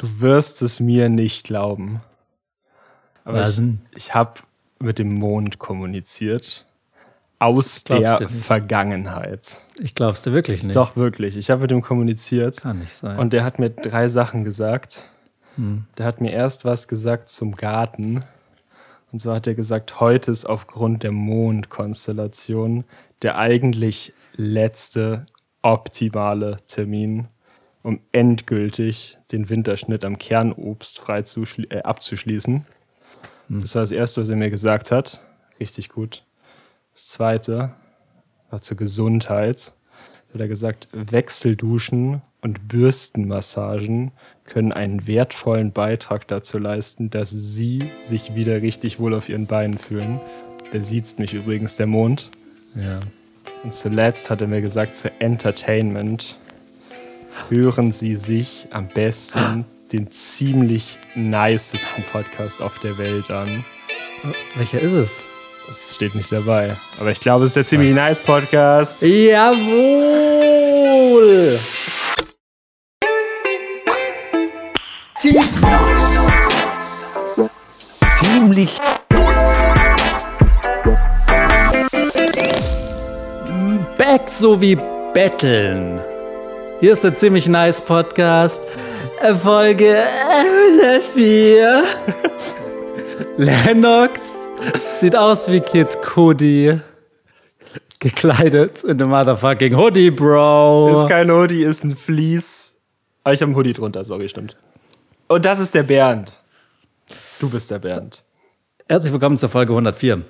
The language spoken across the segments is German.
Du wirst es mir nicht glauben. Aber Was ich, denn? ich habe mit dem Mond kommuniziert. Aus der. Vergangenheit. Ich glaub's dir wirklich nicht. Doch, wirklich. Ich habe mit ihm kommuniziert. Kann nicht sein. Und der hat mir drei Sachen gesagt. Hm. Der hat mir erst was gesagt zum Garten. Und zwar hat er gesagt, heute ist aufgrund der Mondkonstellation der eigentlich letzte optimale Termin, um endgültig den Winterschnitt am Kernobst frei zu äh, abzuschließen. Hm. Das war das Erste, was er mir gesagt hat. Richtig gut. Das Zweite war zur Gesundheit. Da hat er gesagt, Wechselduschen und Bürstenmassagen können einen wertvollen Beitrag dazu leisten, dass Sie sich wieder richtig wohl auf Ihren Beinen fühlen. Der sieht mich übrigens, der Mond. ja. Und zuletzt hat er mir gesagt, zu Entertainment hören Sie sich am besten den ziemlich nicesten Podcast auf der Welt an. Welcher ist es? Das steht nicht dabei. Aber ich glaube, es ist der ziemlich nice Podcast. Jawohl! Ziemlich Back so wie Betteln. Hier ist der ziemlich nice Podcast. Folge 104. Lennox sieht aus wie Kid Cudi. Gekleidet in dem motherfucking Hoodie, Bro. Ist kein Hoodie, ist ein Vlies. Aber ich habe einen Hoodie drunter, sorry, stimmt. Und das ist der Bernd. Du bist der Bernd. Herzlich willkommen zur Folge 104.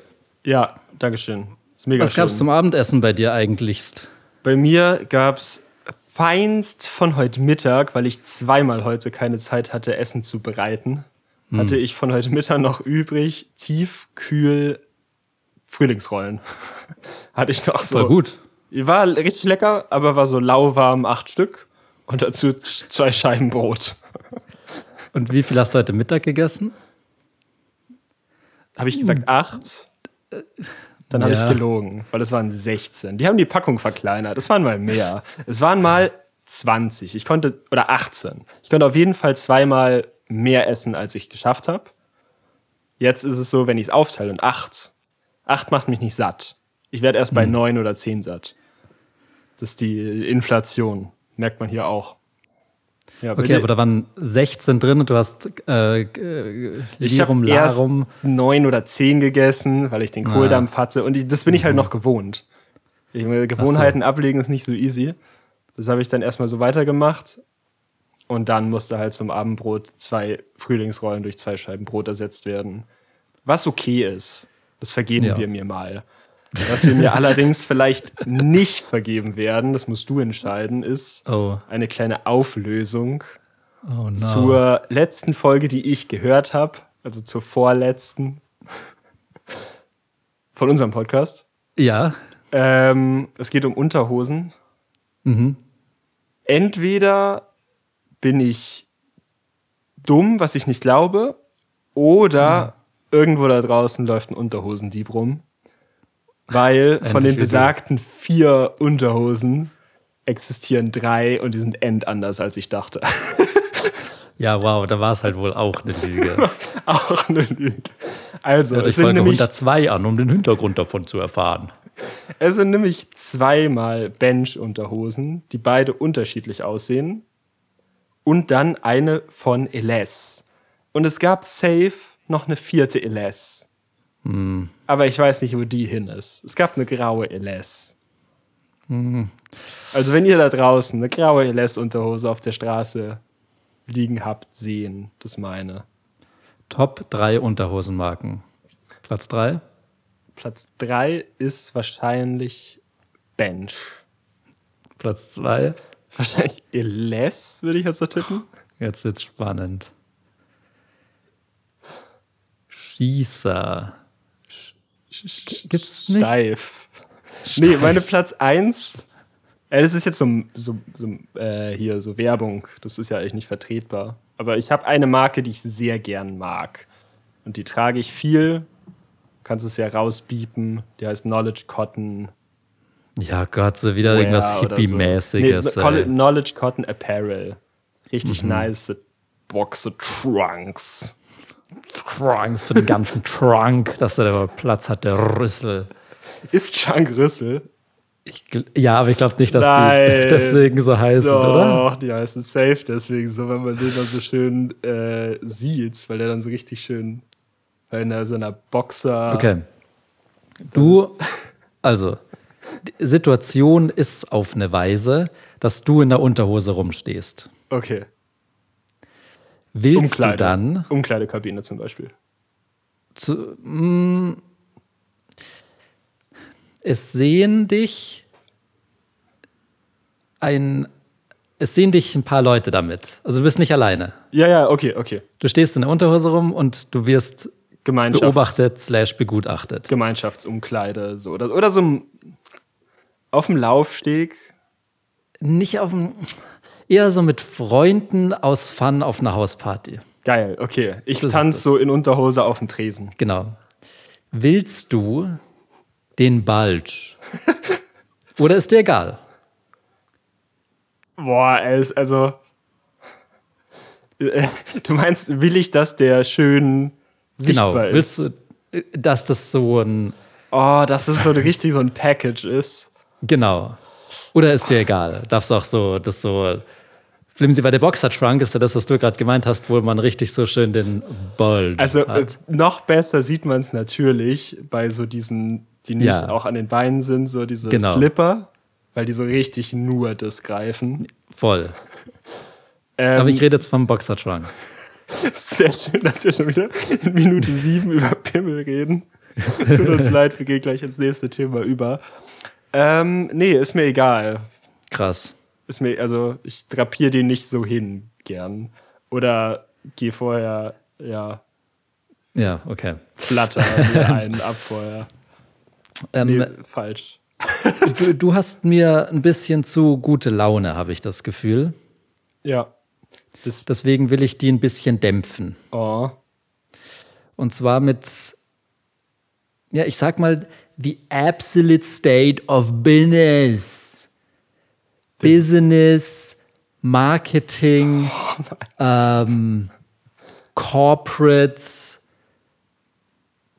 Ja, Dankeschön. Ist mega Was schön. gab's zum Abendessen bei dir eigentlichst? Bei mir gab's feinst von heute Mittag, weil ich zweimal heute keine Zeit hatte, Essen zu bereiten, hatte ich von heute Mittag noch übrig tiefkühl Frühlingsrollen. hatte ich noch so. Voll gut. War richtig lecker, aber war so lauwarm acht Stück und dazu zwei Scheiben Brot. Und wie viel hast du heute Mittag gegessen? Habe ich gesagt acht? Dann habe Ja. ich gelogen, weil es waren 16. Die haben die Packung verkleinert. Es waren mal mehr. Es waren mal 20. Ich konnte, oder 18. Ich konnte auf jeden Fall zweimal mehr essen, als ich geschafft habe. Jetzt ist es so, wenn ich es aufteile und acht. Acht macht mich nicht satt. Ich werde erst bei neun oder zehn satt. Das ist die Inflation. Merkt man hier auch. Ja, Okay, aber da waren 16 drin und du hast äh, äh, Ich Lirum erst Larum. neun oder zehn gegessen, weil ich den Kohldampf hatte. Und ich, das bin ich halt noch gewohnt. Ich, Gewohnheiten ablegen ist nicht so easy. Das habe ich dann erstmal so weitergemacht. Und dann musste halt zum Abendbrot zwei Frühlingsrollen durch zwei Scheiben Brot ersetzt werden. Was okay ist. Das vergeben Ja. wir mir mal. Was wir mir allerdings vielleicht nicht vergeben werden, das musst du entscheiden, ist Oh, eine kleine Auflösung oh no. zur letzten Folge, die ich gehört habe, also zur vorletzten von unserem Podcast. ja, Ähm, es geht um Unterhosen. mhm. Entweder bin ich dumm, was ich nicht glaube, oder irgendwo da draußen läuft ein Unterhosendieb rum. Weil von den besagten vier Unterhosen existieren drei und die sind end anders, als ich dachte. ja, wow, da war es halt wohl auch eine Lüge. Auch eine Lüge. Also, Hört es euch Folge nämlich, 102 an, um den Hintergrund davon zu erfahren. es sind nämlich zweimal Bench-Unterhosen, die beide unterschiedlich aussehen. Und dann eine von Eles. Und es gab safe noch eine vierte Eles. Aber ich weiß nicht, wo die hin ist. Es gab eine graue Eles. Also, wenn ihr da draußen eine graue Eles-Unterhose auf der Straße liegen habt, sehen, das meine. Top 3 Unterhosenmarken. Platz 3? Platz 3 ist wahrscheinlich Bench. Platz 2? Wahrscheinlich Eles, würde ich jetzt so tippen. Jetzt wird's spannend. Schießer. Gibt's nicht? Steif. Nee, meine Platz 1. Äh, das ist jetzt so, so, so äh, hier so Werbung. Das ist ja eigentlich nicht vertretbar. Aber ich habe eine Marke, die ich sehr gern mag. Und die trage ich viel. Kannst es ja rausbiepen. Die heißt Knowledge Cotton. Ja Gott, so wieder irgendwas Wear so. Hippie-mäßiges. Nee, Col- ey. Knowledge Cotton Apparel. Richtig nice Boxer Trunks. Trunks für den ganzen Trunk, dass er da Platz hat, der Rüssel. Ist Chunk Rüssel? Ich, ja, aber ich glaube nicht, dass Nein. die deswegen so heißen, oder? Doch, die heißen safe deswegen so, wenn man den dann so schön äh, sieht, weil der dann so richtig schön, weil in so einer Boxer. Okay. Du, also, die Situation ist auf eine Weise, dass du in der Unterhose rumstehst. Okay. Willst Umkleide. du dann Umkleidekabine zum Beispiel. zu, mm, es sehen dich ein es sehen dich ein paar Leute damit. Also du bist nicht alleine. Ja, ja, okay, okay. Du stehst in der Unterhose rum und du wirst Gemeinschafts beobachtet slash begutachtet. Gemeinschaftsumkleide. So. Oder, oder so ein- auf dem Laufsteg. Nicht auf dem eher so mit Freunden aus Fun auf einer Hausparty. Geil, okay. Ich Das tanze das. so in Unterhose auf dem Tresen. Genau. Willst du den Bulge? Oder ist dir egal? Boah, also. Du meinst, will ich, dass der schön Genau. sichtbar Willst ist? du, dass das so ein Oh, dass es so richtig so ein Package ist. Genau. Oder ist dir egal? Darfst auch so, das so. Flimsy, weil der Boxer-Trunk ist ja das, was du gerade gemeint hast, wo man richtig so schön den Bulge Also äh, hat. noch besser sieht man es natürlich bei so diesen, die nicht Ja. auch an den Beinen sind, so diese Genau. Slipper, weil die so richtig nur das greifen. Voll. Ähm, Aber ich rede jetzt vom Boxer-Trunk. Sehr schön, dass wir schon wieder in Minute sieben über Pimmel reden. Tut uns leid, wir gehen gleich ins nächste Thema über. Ähm, nee, ist mir egal. Krass. Ist mir, also ich drapiere den nicht so hin gern. Oder gehe vorher, ja, Ja, okay. flatter einen ab vorher. Ähm, Nee, falsch. du, du hast mir ein bisschen zu gute Laune, habe ich das Gefühl. Ja. Das, Deswegen will ich die ein bisschen dämpfen. oh. Und zwar mit, ja, ich sag mal, the absolute state of business. Business, Marketing, ähm, Corporates,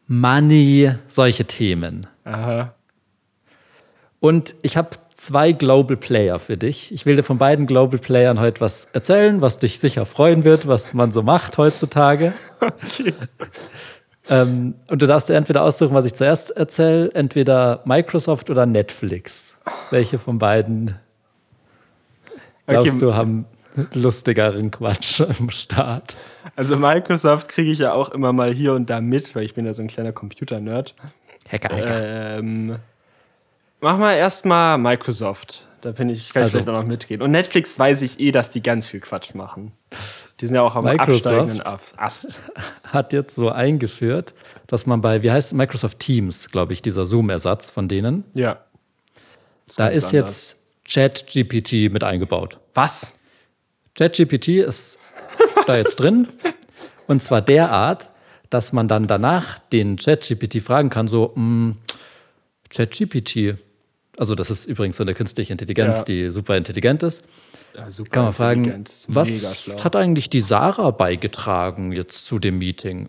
Money, solche Themen. Aha. Und ich habe zwei Global Player für dich. Ich will dir von beiden Global Playern heute was erzählen, was dich sicher freuen wird, was man so macht heutzutage. Ähm, und du darfst dir entweder aussuchen, was ich zuerst erzähle, entweder Microsoft oder Netflix. Welche von beiden glaubst Okay. du haben lustigeren Quatsch am Start? Also Microsoft kriege ich ja auch immer mal hier und da mit, weil ich bin ja so ein kleiner Computer-Nerd. Hacker, Hacker. Ähm, mach mal erstmal Microsoft. Da bin ich, kann ich Also- vielleicht auch noch mitreden. Und Netflix weiß ich eh, dass die ganz viel Quatsch machen. Die sind ja auch am Microsoft? absteigenden Ab- Ast. Hat jetzt so eingeführt, dass man bei, wie heißt es, Microsoft Teams, glaube ich, dieser Zoom-Ersatz von denen, Ja. da ganz ist anders. jetzt ChatGPT mit eingebaut. Was? ChatGPT ist da jetzt drin. Und zwar derart, dass man dann danach den ChatGPT fragen kann, so, mm, ChatGPT, also das ist übrigens so eine künstliche Intelligenz, Ja. die super intelligent ist, Ja, super kann man fragen, was hat eigentlich die Sarah beigetragen jetzt zu dem Meeting?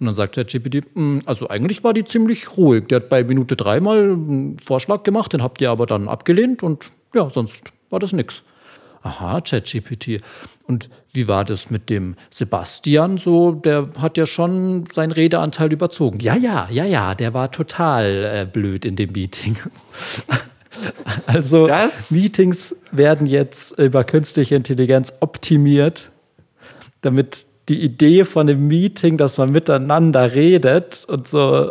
Und dann sagt ChatGPT, "Mm, also eigentlich war die ziemlich ruhig. Der hat bei Minute drei mal einen Vorschlag gemacht, den habt ihr aber dann abgelehnt und ja, sonst war das nix. Aha, ChatGPT. Und wie war das mit dem Sebastian so? Der hat ja schon seinen Redeanteil überzogen. Ja, ja, ja, ja, der war total äh, blöd in dem Meeting. Also Das- Meetings werden jetzt über künstliche Intelligenz optimiert, damit die Idee von dem Meeting, dass man miteinander redet und so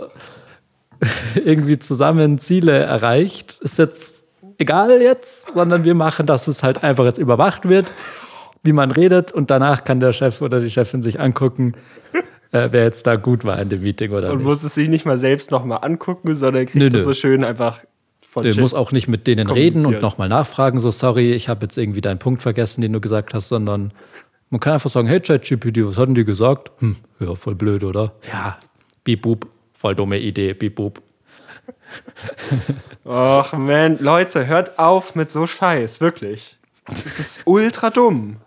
irgendwie zusammen Ziele erreicht, ist jetzt egal jetzt, sondern wir machen, dass es halt einfach jetzt überwacht wird, wie man redet und danach kann der Chef oder die Chefin sich angucken, äh, wer jetzt da gut war in dem Meeting oder Und nicht. muss es sich nicht mal selbst nochmal angucken, sondern kriegt Nö, es nö. so schön einfach von Der Chat- muss auch nicht mit denen reden und nochmal nachfragen, so sorry, ich habe jetzt irgendwie deinen Punkt vergessen, den du gesagt hast, sondern man kann einfach sagen, hey ChatGPT, was hatten die gesagt? Hm, ja, voll blöd, oder? Ja, boop, voll dumme Idee, beep boop. Och man, Leute, hört auf mit so Scheiß, wirklich. Das ist ultra dumm.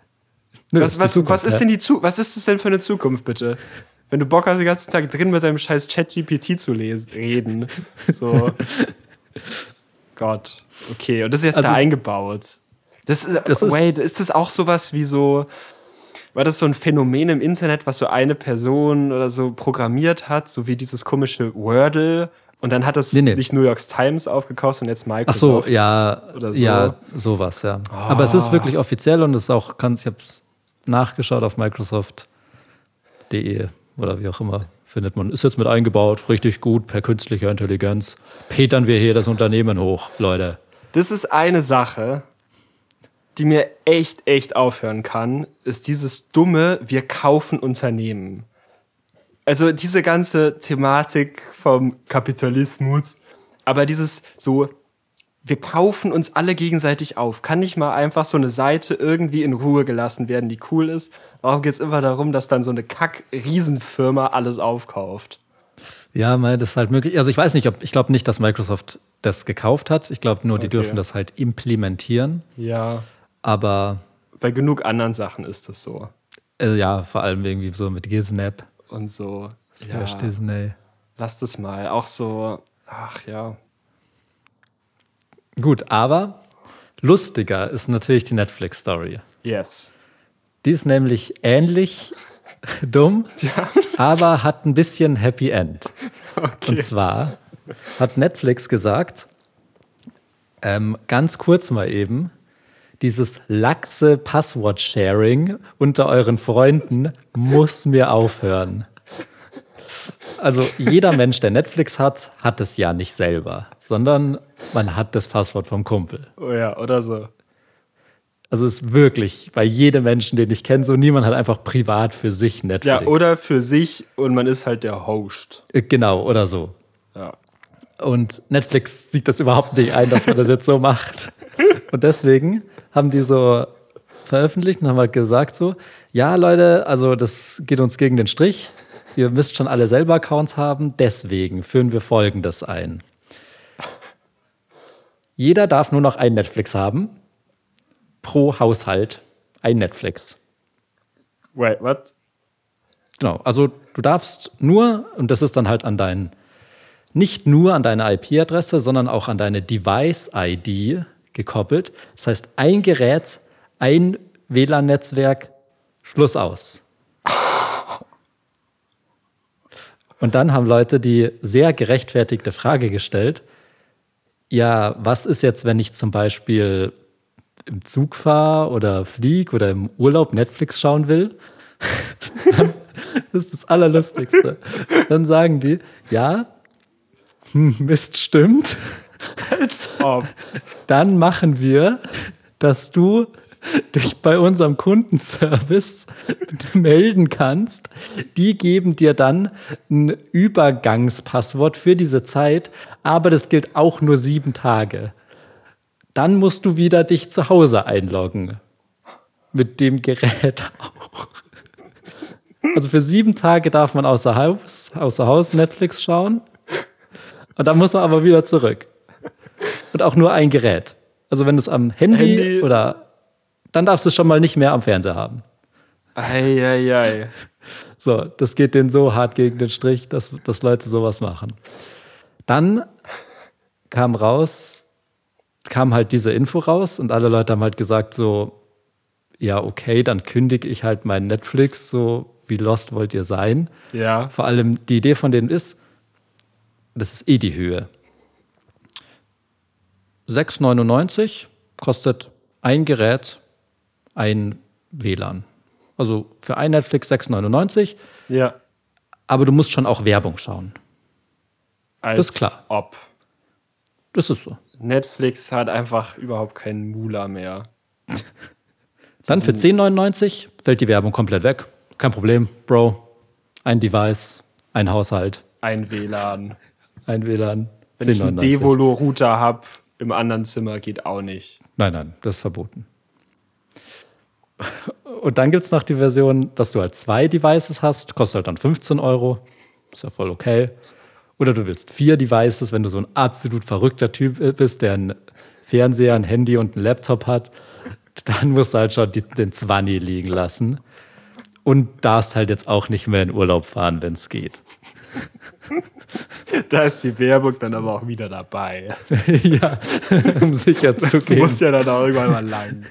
Nö, Was, was, Zukunft, was, ist denn die Zu was ist das denn für eine Zukunft, bitte? Wenn du Bock hast, den ganzen Tag drin mit deinem scheiß Chat-GPT zu lesen, reden. So. Gott. Okay, und das ist jetzt Also- da eingebaut. Das ist, Das ist- wait, ist das auch sowas wie so, war das so ein Phänomen im Internet, was so eine Person oder so programmiert hat, so wie dieses komische Wordle? Und dann hat das Nee, nee. nicht New York Times aufgekauft und jetzt Ach so, Microsoft. ja, oder so. ja, sowas, ja. Aber es ist wirklich offiziell und es ist auch, kannst, ich habe es nachgeschaut auf Microsoft.de oder wie auch immer, findet man. Ist jetzt mit eingebaut, richtig gut, per künstlicher Intelligenz. Petern wir hier das Unternehmen hoch, Leute. Das ist eine Sache, die mir echt, echt aufhören kann, ist dieses dumme, wir kaufen Unternehmen. Also diese ganze Thematik vom Kapitalismus, aber dieses so, wir kaufen uns alle gegenseitig auf. Kann nicht mal einfach so eine Seite irgendwie in Ruhe gelassen werden, die cool ist? Warum geht es immer darum, dass dann so eine Kack-Riesenfirma alles aufkauft? Ja, mei, das ist halt möglich. Also ich weiß nicht, ob ich glaube nicht, dass Microsoft das gekauft hat. Ich glaube nur, die Okay. dürfen das halt implementieren. Ja. Aber Bei genug anderen Sachen ist es so. äh, ja, vor allem irgendwie so mit Gisnap, Und so. slash Ja. Disney. Lass das mal. Auch so, ach ja. Gut, aber lustiger ist natürlich die Netflix-Story. Yes. Die ist nämlich ähnlich dumm, aber hat ein bisschen Happy End. Und zwar hat Netflix gesagt, ähm, ganz kurz mal eben, dieses laxe Passwort-Sharing unter euren Freunden muss mir aufhören. Also jeder Mensch, der Netflix hat, hat es ja nicht selber, sondern man hat das Passwort vom Kumpel. Oh ja, oder so. Also es ist wirklich bei jedem Menschen, den ich kenne, so niemand hat einfach privat für sich Netflix. Ja, oder für sich und man ist halt der Host. Äh, Genau, oder so. Ja. Und Netflix sieht das überhaupt nicht ein, dass man das jetzt so macht. Und deswegen haben die so veröffentlicht und haben halt gesagt so, ja Leute, also das geht uns gegen den Strich. Ihr müsst schon alle selber Accounts haben, deswegen führen wir Folgendes ein. Jeder darf nur noch ein Netflix haben. Pro Haushalt ein Netflix. Wait, what? Genau, also du darfst nur, und das ist dann halt an deinen, nicht nur an deine IP-Adresse, sondern auch an deine Device-ID gekoppelt. Das heißt, ein Gerät, ein WLAN-Netzwerk, Schluss aus. Und dann haben Leute die sehr gerechtfertigte Frage gestellt, ja, was ist jetzt, wenn ich zum Beispiel im Zug fahre oder flieg oder im Urlaub Netflix schauen will? Das ist das Allerlustigste. Dann sagen die, ja, hm, Mist stimmt. Als ob. Dann machen wir, dass du dich bei unserem Kundenservice melden kannst. Die geben dir dann ein Übergangspasswort für diese Zeit, aber das gilt auch nur sieben Tage. Dann musst du wieder dich zu Hause einloggen. Mit dem Gerät auch. Also für sieben Tage darf man außer Haus, außer Haus Netflix schauen. Und dann muss man aber wieder zurück. Und auch nur ein Gerät. Also wenn du es am Handy, Handy. oder dann darfst du es schon mal nicht mehr am Fernseher haben. Eieiei. So, das geht denen so hart gegen den Strich, dass, dass Leute sowas machen. Dann kam raus, kam halt diese Info raus und alle Leute haben halt gesagt so, ja, okay, dann kündige ich halt mein Netflix, so wie lost wollt ihr sein? Ja. Vor allem die Idee von denen ist, das ist eh die Höhe. 6,99 kostet ein Gerät, ein WLAN. Also für ein Netflix 6,99, Ja. aber du musst schon auch Werbung schauen. Als Das ist klar. Ob. Das ist so. Netflix hat einfach überhaupt keinen Mula mehr. Dann für 10,99 fällt die Werbung komplett weg. Kein Problem, Bro. Ein Device, ein Haushalt, Ein WLAN. ein WLAN. Wenn ich einen 10,99. Devolo-Router habe, im anderen Zimmer geht auch nicht. Nein, nein, das ist verboten. Und dann gibt es noch die Version, dass du halt zwei Devices hast, kostet halt dann 15 Euro. Ist ja voll okay. Oder du willst vier Devices, wenn du so ein absolut verrückter Typ bist, der einen Fernseher, ein Handy und einen Laptop hat. dann musst du halt schon die, den Zwanni liegen lassen. Und darfst halt jetzt auch nicht mehr in Urlaub fahren, wenn es geht. Da ist die Werbung dann aber auch wieder dabei. ja, um sicher Das zu gehen. muss ja dann auch irgendwann mal lang.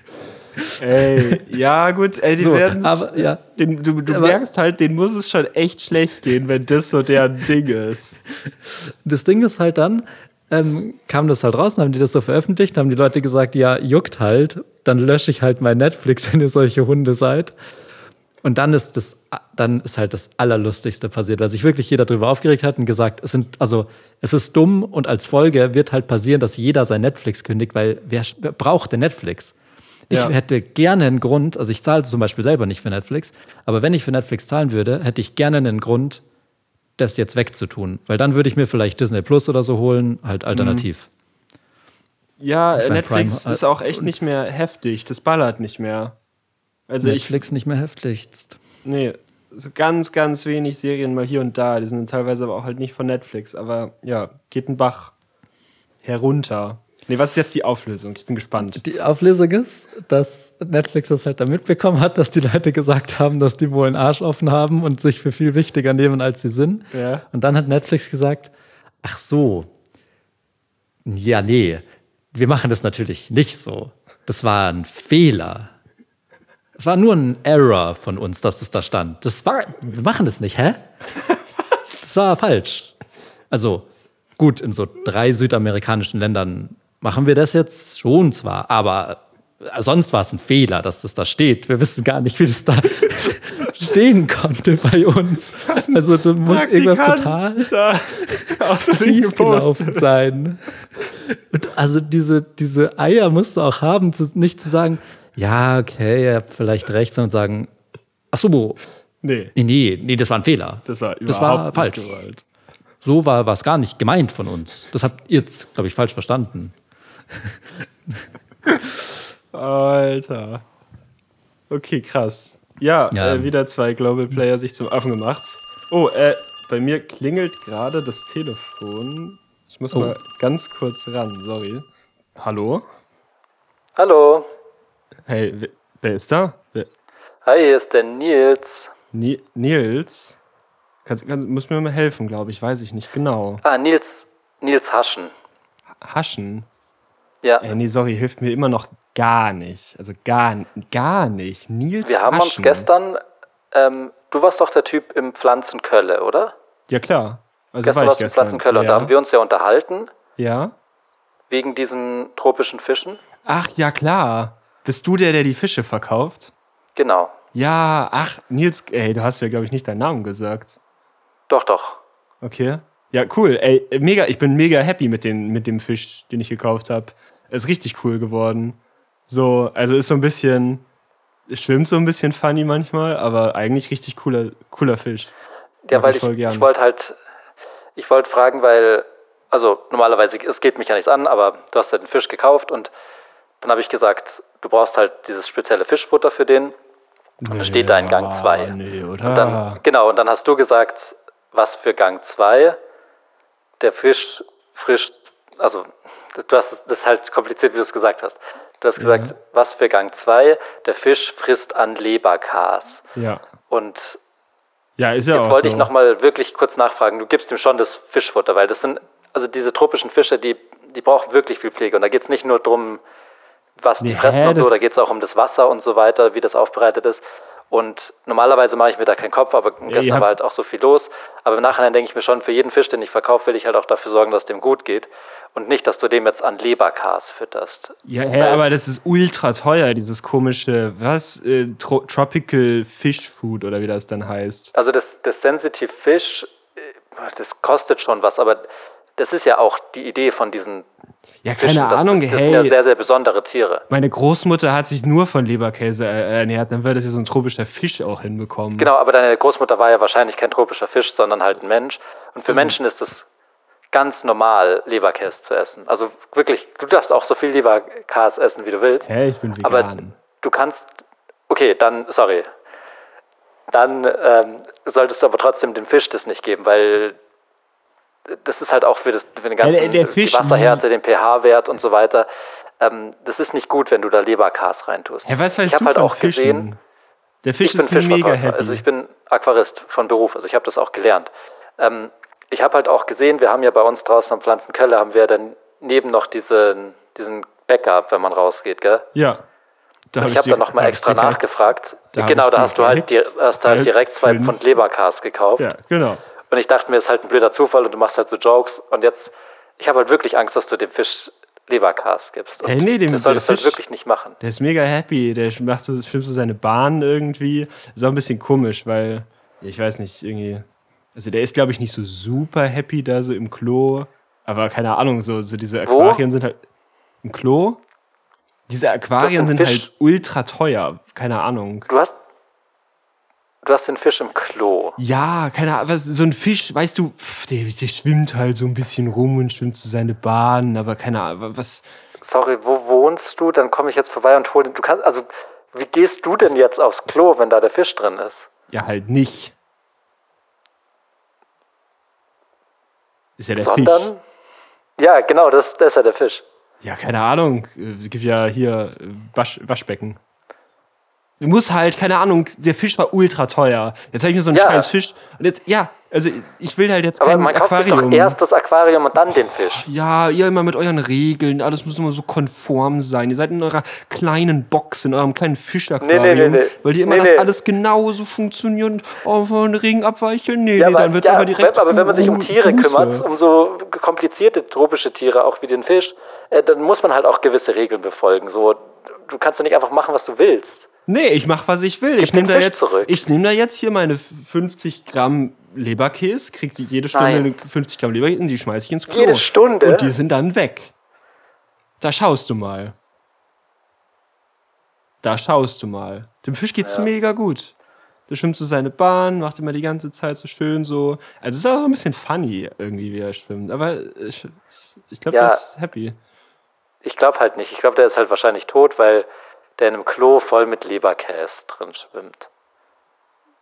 Ey, ja gut, ey, die So, werden ja. den, du, du Aber- merkst halt, denen muss es schon echt schlecht gehen, wenn das so deren Ding ist. Das Ding ist halt dann, ähm, kam das halt raus, dann haben die das so veröffentlicht, haben die Leute gesagt, ja, juckt halt, dann lösche ich halt mein Netflix, wenn ihr solche Hunde seid. Und dann ist das, dann ist halt das Allerlustigste passiert, weil sich wirklich jeder darüber aufgeregt hat und gesagt, es sind, also es ist dumm und als Folge wird halt passieren, dass jeder sein Netflix kündigt, weil wer, wer braucht denn Netflix? Ich Ja. hätte gerne einen Grund, also ich zahle zum Beispiel selber nicht für Netflix, aber wenn ich für Netflix zahlen würde, hätte ich gerne einen Grund, das jetzt wegzutun. Weil dann würde ich mir vielleicht Disney Plus oder so holen, halt alternativ. Ja, Ich mein, Netflix Prime- ist auch echt nicht mehr heftig. Das ballert nicht mehr. Also ich, Netflix nicht mehr heftigst. nee, so ganz, ganz wenig Serien mal hier und da. Die sind teilweise aber auch halt nicht von Netflix. Aber ja, geht ein Bach herunter. Nee, was ist jetzt die Auflösung? Ich bin gespannt. Die Auflösung ist, dass Netflix das halt da mitbekommen hat, dass die Leute gesagt haben, dass die wohl einen Arsch offen haben und sich für viel wichtiger nehmen, als sie sind. Ja. Und dann hat Netflix gesagt, ach so, ja, nee, wir machen das natürlich nicht so. Das war ein Fehler. Es war nur ein Error von uns, dass das da stand. Das war, wir machen das nicht, hä? Das war falsch. Also gut, in so drei südamerikanischen Ländern machen wir das jetzt schon zwar, aber sonst war es ein Fehler, dass das da steht. Wir wissen gar nicht, wie das da stehen konnte bei uns. Also da muss irgendwas total gelaufen sein. Und also diese, diese Eier musst du auch haben, zu, nicht zu sagen, ja, okay, ihr habt vielleicht recht, sondern sagen, ach so, Nee, nee, nee, nee, das war ein Fehler. das war das überhaupt war nicht falsch. gewollt. So war es gar nicht gemeint von uns. Das habt ihr jetzt, glaube ich, falsch verstanden. Alter. Okay, krass. Ja, Ja. Äh, wieder zwei Global Player sich zum Affen gemacht. Oh, äh, bei mir klingelt gerade das Telefon. Ich muss Oh. mal ganz kurz ran, sorry. Hallo? Hallo, Hey, wer, ist da? Wer, hi, hier ist der Nils. Ni Nils? Kannst, kannst, muss mir mal helfen, glaube ich, weiß ich nicht genau. Ah, Nils, Nils Haschen. Haschen? Ja, Ey, nee, sorry, hilft mir immer noch gar nicht. Also gar, gar nicht. Nils Wir haben uns Haschen. gestern, ähm, du warst doch der Typ im Pflanzenkölle, oder? Ja, klar. Also Gestern war warst du im. Pflanzenkölle ja. und da haben wir uns ja unterhalten Ja? wegen diesen tropischen Fischen. Ach, ja, klar. Bist du der, der die Fische verkauft? Genau. Ja, ach, Nils, ey, du hast ja, glaube ich, nicht deinen Namen gesagt. Doch, doch. Okay. Ja, cool. Ey, mega, ich bin mega happy mit, den, mit dem Fisch, den ich gekauft habe. Ist richtig cool geworden. So, also ist so ein bisschen, es schwimmt so ein bisschen funny manchmal, aber eigentlich richtig cooler, cooler Fisch. Ja, Mag weil ich ich, wollte halt, ich wollte fragen, weil, also normalerweise, es geht mich ja nichts an, aber du hast ja den Fisch gekauft und dann habe ich gesagt, du brauchst halt dieses spezielle Fischfutter für den. Nee, steht da in Gang zwei. Nee, oder? Und dann, genau, und dann hast du gesagt, was für Gang 2 der Fisch frischt, also du hast das ist halt kompliziert, wie du es gesagt hast. Du hast gesagt, was für Gang 2 der Fisch frisst an Leberkas. ja. Und Ja, ist ja jetzt auch wollte so. ich nochmal wirklich kurz nachfragen, du gibst ihm schon das Fischfutter, weil das sind, also diese tropischen Fische, die, die brauchen wirklich viel Pflege. Und da geht es nicht nur darum, was die Nee, fressen und so, da geht es auch um das Wasser und so weiter, wie das aufbereitet ist. Und normalerweise mache ich mir da keinen Kopf, aber gestern war halt auch so viel los. Aber im Nachhinein denke ich mir schon, für jeden Fisch, den ich verkaufe, will ich halt auch dafür sorgen, dass dem gut geht. Und nicht, dass du dem jetzt an Leberkas fütterst. Ja, hä, aber das ist ultra teuer, dieses komische, was? Äh, Tro Tropical Fish Food oder wie das dann heißt. Also das, das Sensitive Fish, äh, das kostet schon was, aber das ist ja auch die Idee von diesen Ja, keine Fischen. Das, Ahnung, das, das hey. sind ja sehr, sehr besondere Tiere. meine Großmutter hat sich nur von Leberkäse äh, ernährt, dann wird das ja so ein tropischer Fisch auch hinbekommen. Genau, aber deine Großmutter war ja wahrscheinlich kein tropischer Fisch, sondern halt ein Mensch. Und Mhm. für Menschen ist es ganz normal, Leberkäse zu essen. Also wirklich, du darfst auch so viel Leberkäse essen, wie du willst. Hä, ich bin aber vegan. du kannst, okay, dann, sorry. Dann ähm, solltest du aber trotzdem dem Fisch das nicht geben, weil das ist halt auch für, das, für den ganzen der- der Wasserhärte, den pH-Wert und so weiter. ähm, das ist nicht gut, wenn du da Leberkas reintust. Hä, was weißt ich habe halt auch gesehen, Fischen? Der Fisch ich bin ist mega Fischverkäufer, happy. also ich bin Aquarist von Beruf, also ich habe das auch gelernt. Ähm, ich habe halt auch gesehen, wir haben ja bei uns draußen am Pflanzenkeller, haben wir dann neben noch diesen, diesen Bäcker, wenn man rausgeht, gell? ja. Da hab ich habe dann nochmal extra direkt- nachgefragt. da genau, da hast du halt, hast halt halt direkt zwei Pfund Leberkas gekauft. Ja, genau. Und ich dachte mir, es ist halt ein blöder Zufall und du machst halt so Jokes. Und jetzt, ich habe halt wirklich Angst, dass du dem Fisch Leberkas gibst. Und Hey, nee, dem- das solltest du halt wirklich nicht machen. Der ist mega happy. Der macht so, schwimmt so seine Bahn irgendwie. Ist auch ein bisschen komisch, weil, ich weiß nicht, irgendwie. Also der ist, glaube ich, nicht so super happy da so im Klo. Aber keine Ahnung, so, so diese Wo? Aquarien sind halt. Im Klo? Diese Aquarien sind Fisch- halt ultra teuer. Keine Ahnung. Du hast, du hast den Fisch im Klo. Ja, keine Ahnung, so ein Fisch, weißt du, pff, der, der schwimmt halt so ein bisschen rum und schwimmt so seine Bahn, aber keine Ahnung, was. Sorry, wo wohnst du? Dann komme ich jetzt vorbei und hole den. Du kannst, also, wie gehst du denn jetzt aufs Klo, wenn da der Fisch drin ist? Ja, halt nicht. Ist ja der Fisch. Sondern, ja, genau, das, das ist ja der Fisch. Ja, keine Ahnung. Äh, Es gibt ja hier äh, Wasch, Waschbecken. Du musst halt, keine Ahnung, der Fisch war ultra teuer. Jetzt habe ich mir so einen Ja. scheiß Fisch. Und jetzt, ja, also ich will halt jetzt Aber kein man kauft sich Aquarium. doch erst das Aquarium und dann den Fisch. ja, ihr immer mit euren Regeln, alles muss immer so konform sein. Ihr seid in eurer kleinen Box, in eurem kleinen Fischaquarium, Nee, nee, nee, nee. weil die immer Nee, das nee. alles genauso funktioniert. Oh, von Regen abweichen? Nee, Ja, nee, dann wird's ja, aber direkt aber wenn man sich um Tiere Buße. kümmert, um so komplizierte tropische Tiere, auch wie den Fisch, äh, dann muss man halt auch gewisse Regeln befolgen. So, du kannst ja nicht einfach machen, was du willst. Nee, ich mach, was ich will. Ich den nehme da, Fisch jetzt- ich nehm da jetzt hier meine 50 Gramm Leberkäse, krieg die jede Stunde Nein. 50 Gramm Leberkäse und die schmeiß ich ins Klo. Jede Stunde? Und die sind dann weg. Da schaust du mal. Da schaust du mal. Dem Fisch geht's mega gut. Der schwimmt so seine Bahn, macht immer die ganze Zeit so schön so. Also es ist auch ein bisschen funny irgendwie, wie er schwimmt. Aber ich, ich glaube, Ja. der ist happy. Ich glaube halt nicht. Ich glaube, der ist halt wahrscheinlich tot, weil der in einem Klo voll mit Leberkäse drin schwimmt.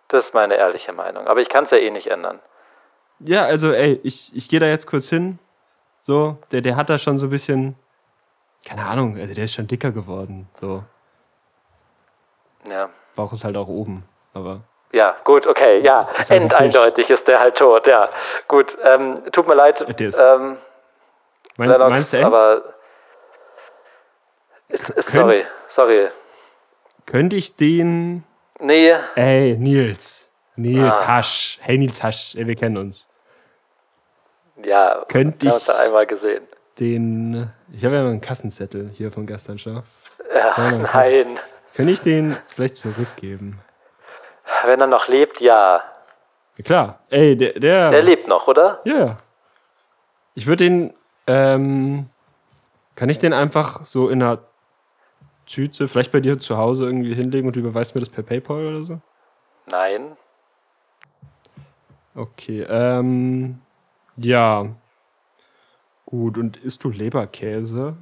Das ist meine ehrliche Meinung. Aber ich kann es ja eh nicht ändern. Ja, also ey, ich, ich gehe da jetzt kurz hin. So, der, der hat da schon so ein bisschen, keine Ahnung, also der ist schon dicker geworden. So, Ja. Bauch ist halt auch oben. Aber Ja, gut, okay, ja. Ist halt ein Endeindeutig ist der halt tot, ja. Gut, ähm, tut mir leid. Ähm, mein, Lennox, meinst du echt? aber. It- Sorry, sorry. Könnte ich den. Nee, Ey, Nils. Nils Ah. Hasch. Hey, Nils Hasch. Ey, wir kennen uns. ja. Könnte wir haben ich- uns ja einmal gesehen. Den. Ich habe ja mal einen Kassenzettel hier von Gasternschau. Ja, dann nein. Könnte ich den vielleicht zurückgeben? Wenn er noch lebt, ja. Ja, klar. Ey, der. der Er lebt noch, oder? Ja, ja. Ich würde den, ähm, kann ich den einfach so in einer Tüte, vielleicht bei dir zu Hause irgendwie hinlegen und du überweist mir das per PayPal oder so? Nein. Okay, ähm, ja. Gut, und isst du Leberkäse?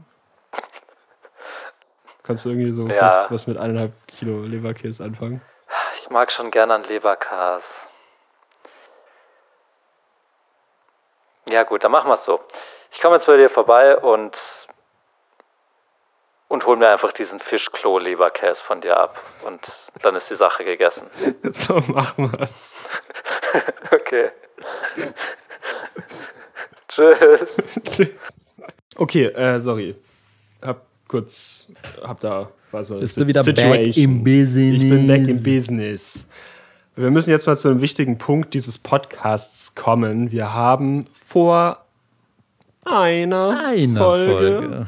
Kannst du irgendwie so Ja. was, mit eineinhalb Kilo Leberkäse anfangen? Ich mag schon gerne an Leberkas. Ja, gut, dann machen wir es so. Ich komme jetzt bei dir vorbei und, und hol mir einfach diesen Fischklo-Leberkäse von dir ab. Und dann ist die Sache gegessen. So machen wir's. Okay. Tschüss. okay, äh, sorry. Hab kurz, hab da, war so Bist du wieder back Situation. im Business? Ich bin back im Business. Wir müssen jetzt mal zu einem wichtigen Punkt dieses Podcasts kommen. Wir haben vor einer, Einer Folge, Folge.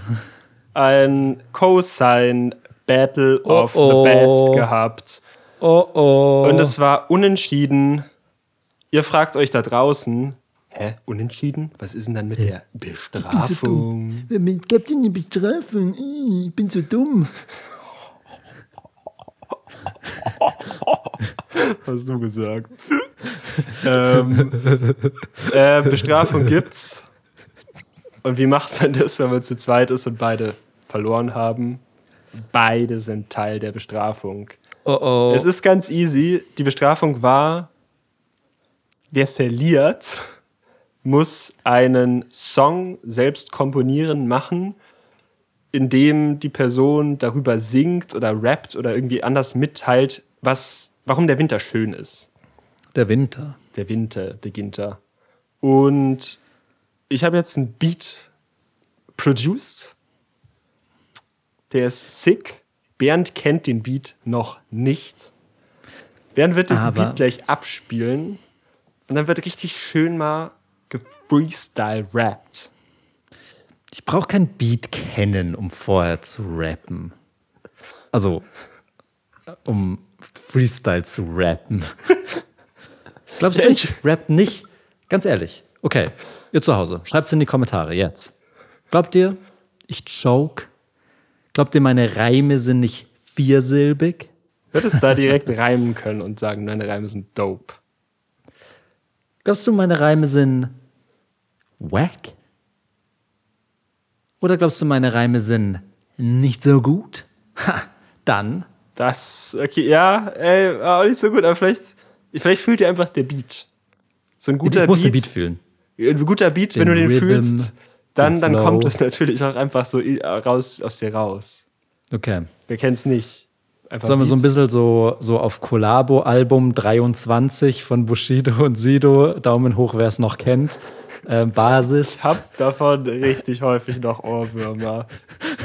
Ein Cosine Battle of oh. the Best gehabt. Oh oh. Und es war unentschieden. Ihr fragt euch da draußen, hä, unentschieden? Was ist denn dann mit der Bestrafung? Gibt eine Bestrafung? Ich bin so dumm. Hast du gesagt. ähm, äh, Bestrafung gibt's. Und wie macht man das, wenn man zu zweit ist und beide verloren haben? Beide sind Teil der Bestrafung. Oh oh. Es ist ganz easy. Die Bestrafung war, wer verliert, muss einen Song selbst komponieren, machen in dem die Person darüber singt oder rappt oder irgendwie anders mitteilt, was, warum der Winter schön ist. Der Winter. Der Winter, der Ginter. Und ich habe jetzt einen Beat produced. Der ist sick. Bernd kennt den Beat noch nicht. Bernd wird diesen Aber- Beat gleich abspielen. Und dann wird richtig schön mal gefreestyle-rappt. Ich brauche kein Beat kennen, um vorher zu rappen. Also, um Freestyle zu rappen. Glaubst du, ich rap nicht? Ganz ehrlich. Okay, ihr zu Hause, schreibt's in die Kommentare jetzt. Glaubt ihr, ich joke? Glaubt ihr, meine Reime sind nicht viersilbig? Würdest da direkt reimen können und sagen, deine Reime sind dope. Glaubst du, meine Reime sind wack? Oder glaubst du, meine Reime sind nicht so gut? Ha, dann Das, okay, ja, ey, auch nicht so gut, aber vielleicht, vielleicht fühlt ihr einfach der Beat. So ein guter ich muss Beat. den Beat fühlen. Ein guter Beat, wenn Den du den Rhythm, fühlst, dann, dann Flow. kommt es natürlich auch einfach so raus aus dir raus. Okay. Wer kennt's nicht? Einfach Sollen wir so ein bisschen so, so auf Collabo-Album 23 von Bushido und Sido, Daumen hoch, wer es noch kennt, ähm, Basis. Ich hab davon richtig häufig noch Ohrwürmer.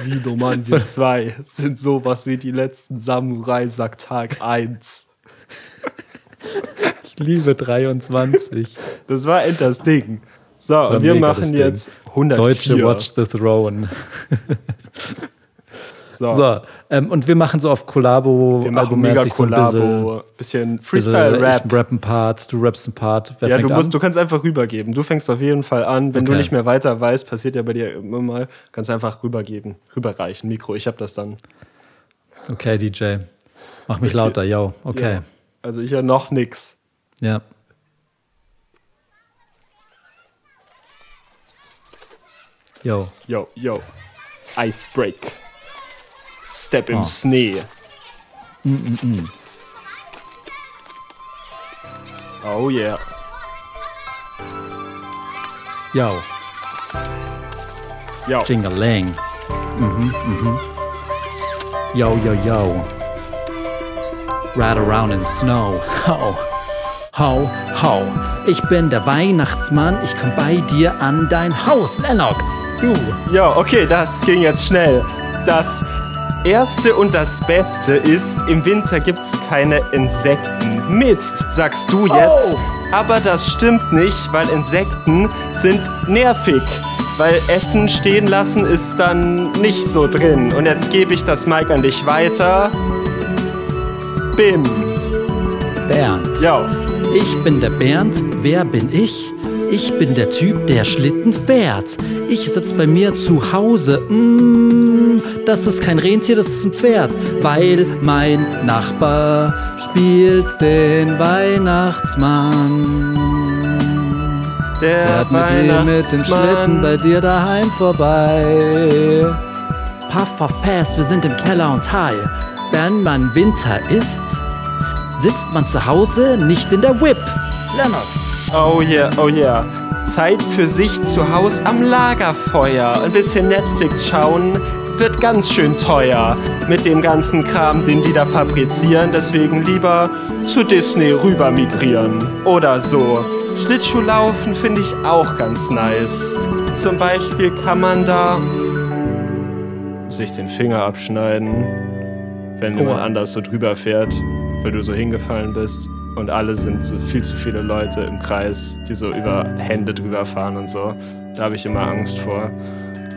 Sido, Mann, wir zwei sind sowas wie die letzten Samurai, sagt Tag 1. Ich liebe 23. Das war end das Ding. So, war und wir machen das jetzt 104. Deutsche Watch the Throne. So, So, ähm, und wir machen so auf Collabo, wir machen mega albummäßig so ein bisschen, bisschen, Freestyle-Rap. Ich rapp einen Part, du rappst einen Part. Wer Ja, du, musst, an? du kannst einfach rübergeben. Du fängst auf jeden Fall an. Wenn du Okay. nicht mehr weiter weißt, passiert ja bei dir immer mal, kannst einfach rübergeben, rüberreichen. Mikro, ich hab das dann. Okay, DJ. Mach mich lauter, yo. Okay. Ja. Also ich ja noch nix. Ja. Yo. Yo, yo. Ice break. Step im Ah. Schnee. Oh yeah. Yo. Yo. Jingalang. Mhm, mhm. Yo, yo, yo. Ride around in snow. Ho. Ho, ho. Ich bin der Weihnachtsmann. Ich komm bei dir an dein Haus, Lennox. Du. Ja, okay, das ging jetzt schnell. Das Erste und das Beste ist, im Winter gibt's keine Insekten. Mist, sagst du jetzt. Oh. Aber das stimmt nicht, weil Insekten sind nervig. Weil Essen stehen lassen ist dann nicht so drin. Und jetzt gebe ich das Mic an dich weiter. Bim. Bernd. Ja. Ich bin der Bernd. Wer bin ich? Ich bin der Typ, der Schlitten fährt. Ich sitz bei mir zu Hause. Mm, das ist kein Rentier, das ist ein Pferd. Weil mein Nachbar spielt den Weihnachtsmann. Der Fährt mit dir mit dem Schlitten Weihnachtsmann. bei dir daheim vorbei. Puff, puff, pass, wir sind im Keller und high. Wenn man Winter ist, sitzt man zu Hause nicht in der Whip. Leonard. Oh yeah, oh yeah. Zeit für sich zu Hause am Lagerfeuer. Ein bisschen Netflix schauen wird ganz schön teuer. Mit dem ganzen Kram, den die da fabrizieren. Deswegen lieber zu Disney rüber migrieren. Oder so. Schlittschuhlaufen finde ich auch ganz nice. Zum Beispiel kann man da sich den Finger abschneiden, wenn jemand Oha. anders so drüber fährt, weil du so hingefallen bist. Und alle sind so viel zu viele Leute im Kreis, die so über Hände drüber fahren und so. Da habe ich immer Angst vor.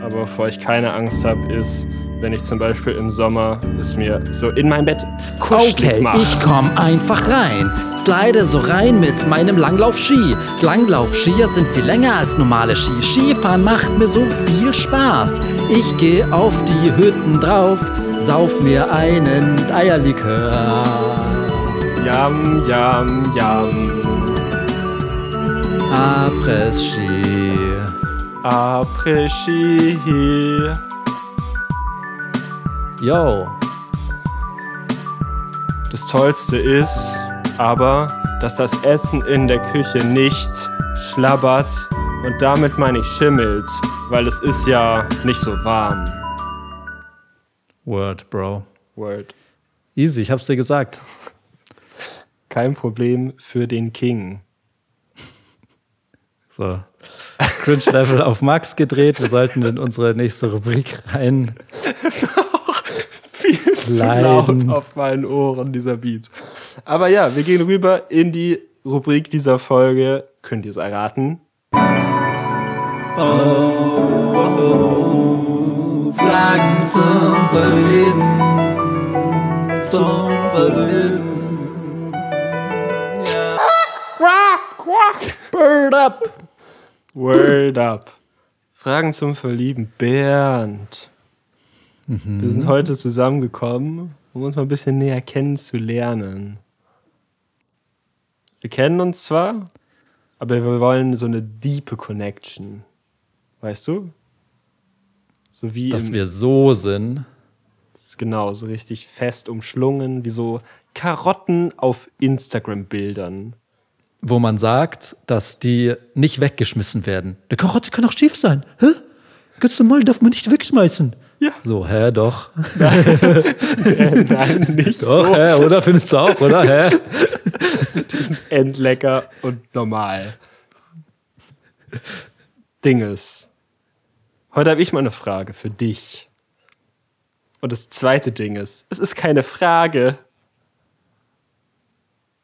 Aber wovor ich keine Angst habe, ist, wenn ich zum Beispiel im Sommer es mir so in mein Bett kuschelig Okay, mache. ich komm einfach rein. Slide so rein mit meinem Langlauf-Ski. Langlauf-Skier sind viel länger als normale Ski. Skifahren macht mir so viel Spaß. Ich geh auf die Hütten drauf, sauf mir einen Eierlikör. Yam, yam, yam. Après-Ski. Après-Ski. Yo. Das Tollste ist aber, dass das Essen in der Küche nicht schlabbert und damit meine ich schimmelt, weil es ist ja nicht so warm. Word, Bro. Word. Easy, ich hab's dir gesagt. Kein Problem für den King. So. Cringe-Level auf Max gedreht. Wir sollten in unsere nächste Rubrik rein. Das ist auch viel zu Sliden. laut auf meinen Ohren, dieser Beat. Aber ja, wir gehen rüber in die Rubrik dieser Folge. Könnt ihr es erraten? Fragen zum Verleben. Zum Verleben. Bird up. Word up. Fragen zum Verlieben. Bernd. Wir sind heute zusammengekommen, um uns mal ein bisschen näher kennenzulernen. Wir kennen uns zwar, aber wir wollen so eine diepe Connection. Weißt du? So wie Dass wir so sind. genau, so richtig fest umschlungen, wie so Karotten auf Instagram-Bildern. Wo man sagt, dass die nicht weggeschmissen werden. Eine Karotte kann auch schief sein. Hä? Ganz normal darf man nicht wegschmeißen. Ja. So, hä, doch. Nein, nicht Doch, so. hä, oder? Findest du auch, oder? Hä? Die sind endlecker und normal. Dinges. Heute habe ich mal eine Frage für dich. Und das zweite Ding ist, es ist keine Frage.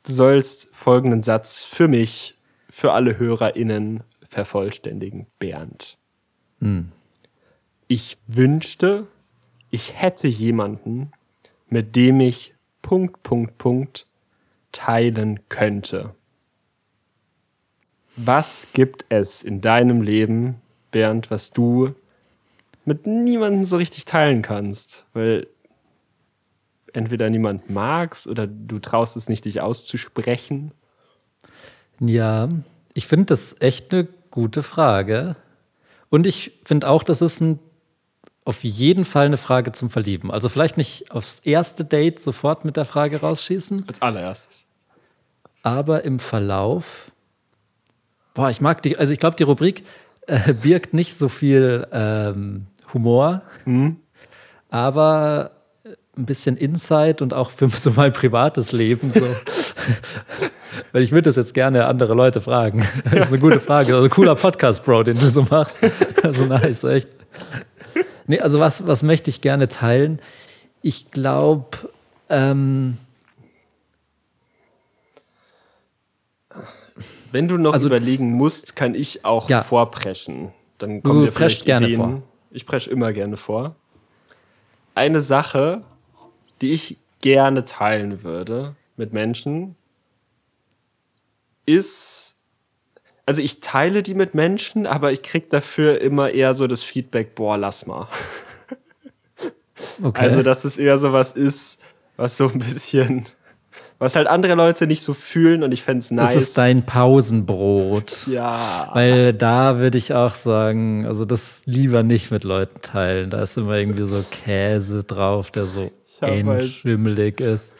Du sollst folgenden Satz für mich, für alle HörerInnen vervollständigen. Bernd. Ich wünschte, ich hätte jemanden, mit dem ich Punkt, Punkt, Punkt teilen könnte. Was gibt es in deinem Leben, Bernd, was du mit niemandem so richtig teilen kannst? Weil entweder niemand magst oder du traust es nicht, dich auszusprechen. Ja, ich finde das echt eine gute Frage. Und ich finde auch, das ist ein, auf jeden Fall eine Frage zum Verlieben. Also vielleicht nicht aufs erste Date sofort mit der Frage rausschießen, Als allererstes. aber im Verlauf. Boah, ich mag die, also ich glaube, die Rubrik äh, birgt nicht so viel ähm, Humor, aber ein bisschen Insight und auch für so mein privates Leben. So. Weil ich würde das jetzt gerne andere Leute fragen. Das ist eine gute Frage. Also cooler Podcast, Bro, den du so machst. Also nice, echt. Nee, also was, was möchte ich gerne teilen? Ich glaube, ähm, Wenn du noch Also- überlegen musst, kann ich auch Ja. vorpreschen. Dann Du kommen dir preschst vielleicht gerne Ideen. vor. Ich presche immer gerne vor. Eine Sache, die ich gerne teilen würde mit Menschen, ist, also ich teile die mit Menschen, aber ich krieg dafür immer eher so das Feedback, boah, lass mal. okay. Also, dass das eher so was ist, was so ein bisschen, was halt andere Leute nicht so fühlen und ich fände es nice. das ist dein Pausenbrot. ja. Weil da würde ich auch sagen, also das lieber nicht mit Leuten teilen. Da ist immer irgendwie so Käse drauf, der so Entschimmelig ist.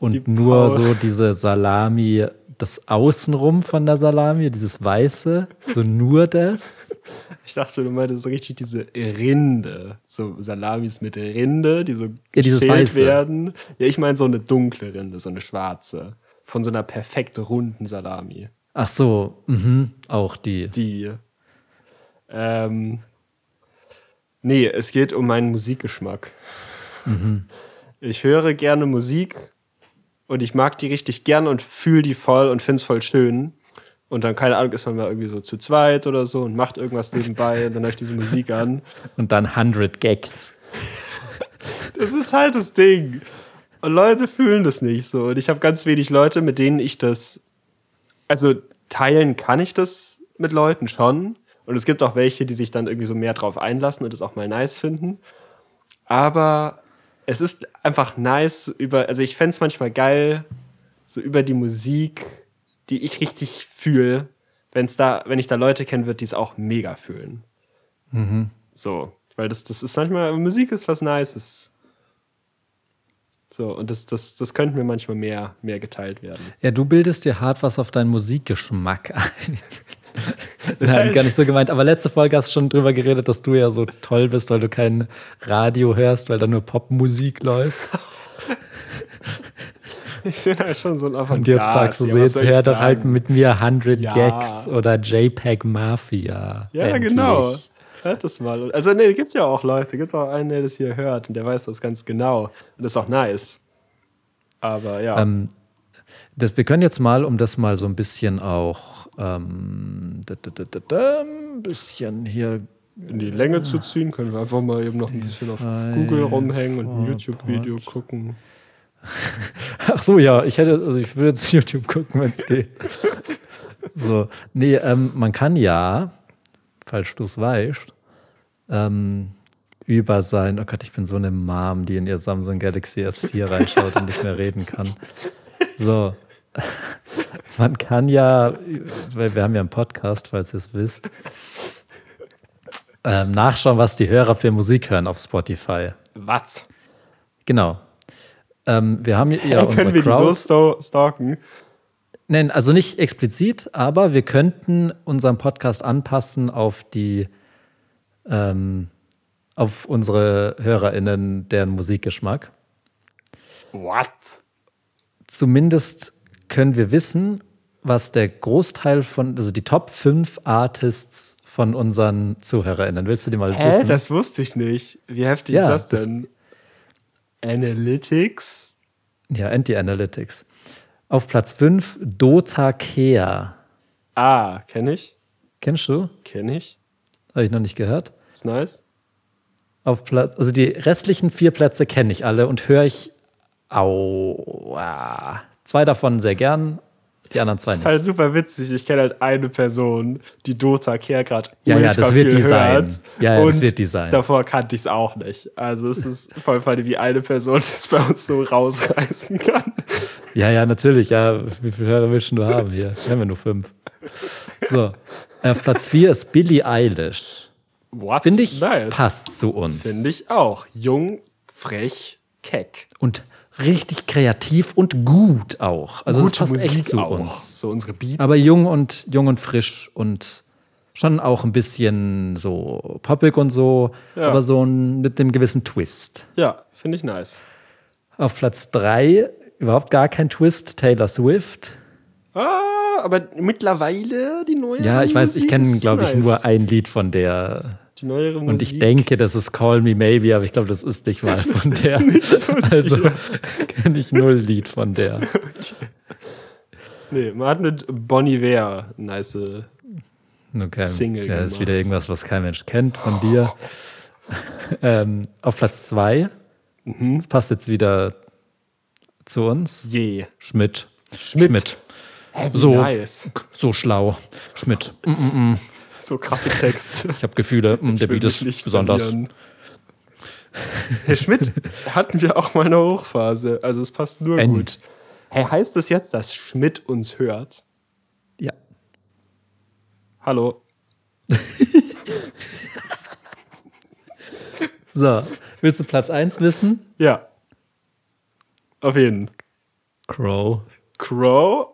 Und nur so diese Salami, das Außenrum von der Salami, dieses Weiße, so nur das. Ich dachte, du meintest so richtig diese Rinde. So Salamis mit Rinde, die so Ja, dieses Weiße. werden. Ja, ich meine so eine dunkle Rinde, so eine schwarze. Von so einer perfekt runden Salami. Ach so, mhm, auch die. Die. Ähm, nee, es geht um meinen Musikgeschmack. Mhm. Ich höre gerne Musik und ich mag die richtig gern und fühle die voll und finde es voll schön. Und dann, keine Ahnung, ist man mal irgendwie so zu zweit oder so und macht irgendwas nebenbei und dann höre ich diese Musik an. Und dann 100 Gags. Das ist halt das Ding. Und Leute fühlen das nicht so. Und ich habe ganz wenig Leute, mit denen ich das. Also teilen kann ich das mit Leuten schon. Und es gibt auch welche, die sich dann irgendwie so mehr drauf einlassen und das auch mal nice finden. Aber es ist einfach nice über. Also ich fänd's manchmal geil, so über die Musik, die ich richtig fühle, wenn's da, wenn ich da Leute kennen würde, die es auch mega fühlen. So, weil das, das ist manchmal, Musik ist was Nices. So, und das, das, das könnte mir manchmal mehr, mehr geteilt werden. Ja, du bildest dir hart was auf deinen Musikgeschmack ein. Nein, halt- gar nicht so gemeint. Aber letzte Folge hast du schon drüber geredet, dass du ja so toll bist, weil du kein Radio hörst, weil da nur Popmusik läuft. Ich bin halt schon so ein Und jetzt sagst du so, jetzt hör doch halt mit mir 100 Ja. Gags oder JPEG Mafia. Ja, Endlich. genau. Hört das mal. Also, nee, gibt ja auch Leute, gibt auch einen, der das hier hört und der weiß das ganz genau. Und das ist auch nice. Aber ja. Ähm, das, wir können jetzt mal, um das mal so ein bisschen auch ähm, da, da, da, da, da, ein bisschen hier in die Länge zu ziehen, können wir einfach mal eben noch ein bisschen auf Google rumhängen und ein YouTube-Video gucken. Ach so, ja, ich hätte, also ich würde jetzt YouTube gucken, wenn es geht. so, nee, ähm, man kann ja, falls du es weißt, ähm, über sein, oh Gott, ich bin so eine Mom, die in ihr Samsung Galaxy S4 reinschaut und nicht mehr reden kann. So, man kann ja, weil wir haben ja einen Podcast, falls ihr es wisst, ähm, nachschauen, was die Hörer für Musik hören auf Spotify. Was? Genau. Ähm, wir haben ja unsere können wir die Crowd. so sto stalken? Nein, also nicht explizit, aber wir könnten unseren Podcast anpassen auf die, ähm, auf unsere HörerInnen, deren Musikgeschmack. What? Zumindest können wir wissen, was der Großteil von, also die Top 5 Artists von unseren ZuhörerInnen. Willst du die mal Hä? wissen? Das wusste ich nicht. Wie heftig Ja, ist das das- denn? Analytics? ja, Anti-Analytics. Auf Platz 5 Dota Kea. Ah, kenne ich. Kennst du? Kenne ich. Habe ich noch nicht gehört. Ist nice. Auf Platz, also die restlichen vier Plätze kenne ich alle und höre ich au, ah, zwei davon sehr gern, die anderen zwei nicht. Halt super witzig. Ich kenne halt eine Person, die Dota Care gerade Ja, ja, das wird die sein. Ja, ja, das wird die sein. Davor kannte ich es auch nicht. Also es ist voll funny, wie eine Person das bei uns so rausreißen kann. Ja, ja, natürlich. Ja, wie viele Hörer willst du haben hier? Wir haben ja nur fünf. So, auf Platz vier ist Billie Eilish. What? Finde ich, nice. passt zu uns. Finde ich auch. Jung, frech, keck. Und richtig kreativ und gut auch. Also Gute das passt Musik echt zu auch. uns. So unsere Beats. Aber jung und jung und frisch und schon auch ein bisschen so poppig und so, Ja. aber so ein, mit dem gewissen Twist. Ja, finde ich nice. Auf Platz drei überhaupt gar kein Twist, Taylor Swift. Ah, aber mittlerweile die neue Ja, ich weiß, ich kenne, glaube ich, nice. nur ein Lied von der. Die neuere Musik. Und ich denke, das ist Call Me Maybe, aber ich glaube, das ist nicht mal von der. also kenne ich null Lied von der. Nee, man hat mit Bonnie Ware nice. Okay. Single ja, ist wieder irgendwas, was kein Mensch kennt von dir. ähm, auf Platz zwei. Mhm. Das passt jetzt wieder zu uns. Je. Schmidt. Schmidt. So, Nice. so schlau. Schmidt. So krasse Text. Ich habe Gefühle, mm, der will Beat ist nicht besonders. verlieren. Herr Schmidt hatten wir auch mal eine Hochphase. Also es passt nur End. gut. Hey, heißt es jetzt, dass Schmidt uns hört? Ja. Hallo. So, willst du Platz 1 wissen? Ja. Auf jeden. Crow. Crow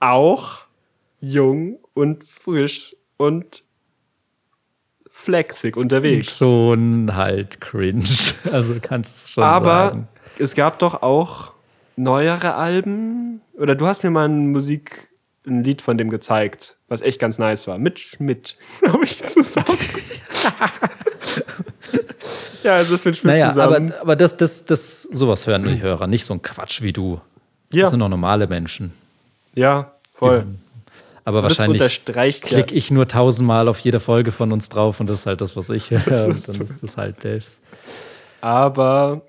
auch jung und frisch und flexig unterwegs. Schon halt cringe. Also kannst schon Aber sagen. es gab doch auch neuere Alben. Oder du hast mir mal ein Musik, ein Lied von dem gezeigt, was echt ganz nice war. Mit Schmidt, glaube ich, zusammen. ja, also das mit Schmidt Naja, zusammen. aber, aber das, das, das, sowas hören die Hörer, nicht so ein Quatsch wie du. Ja. Das sind doch normale Menschen. ja, voll. Aber das wahrscheinlich ja, klicke ich nur tausendmal auf jede Folge von uns drauf und das ist halt das, was ich höre. Und dann ist das halt das. aber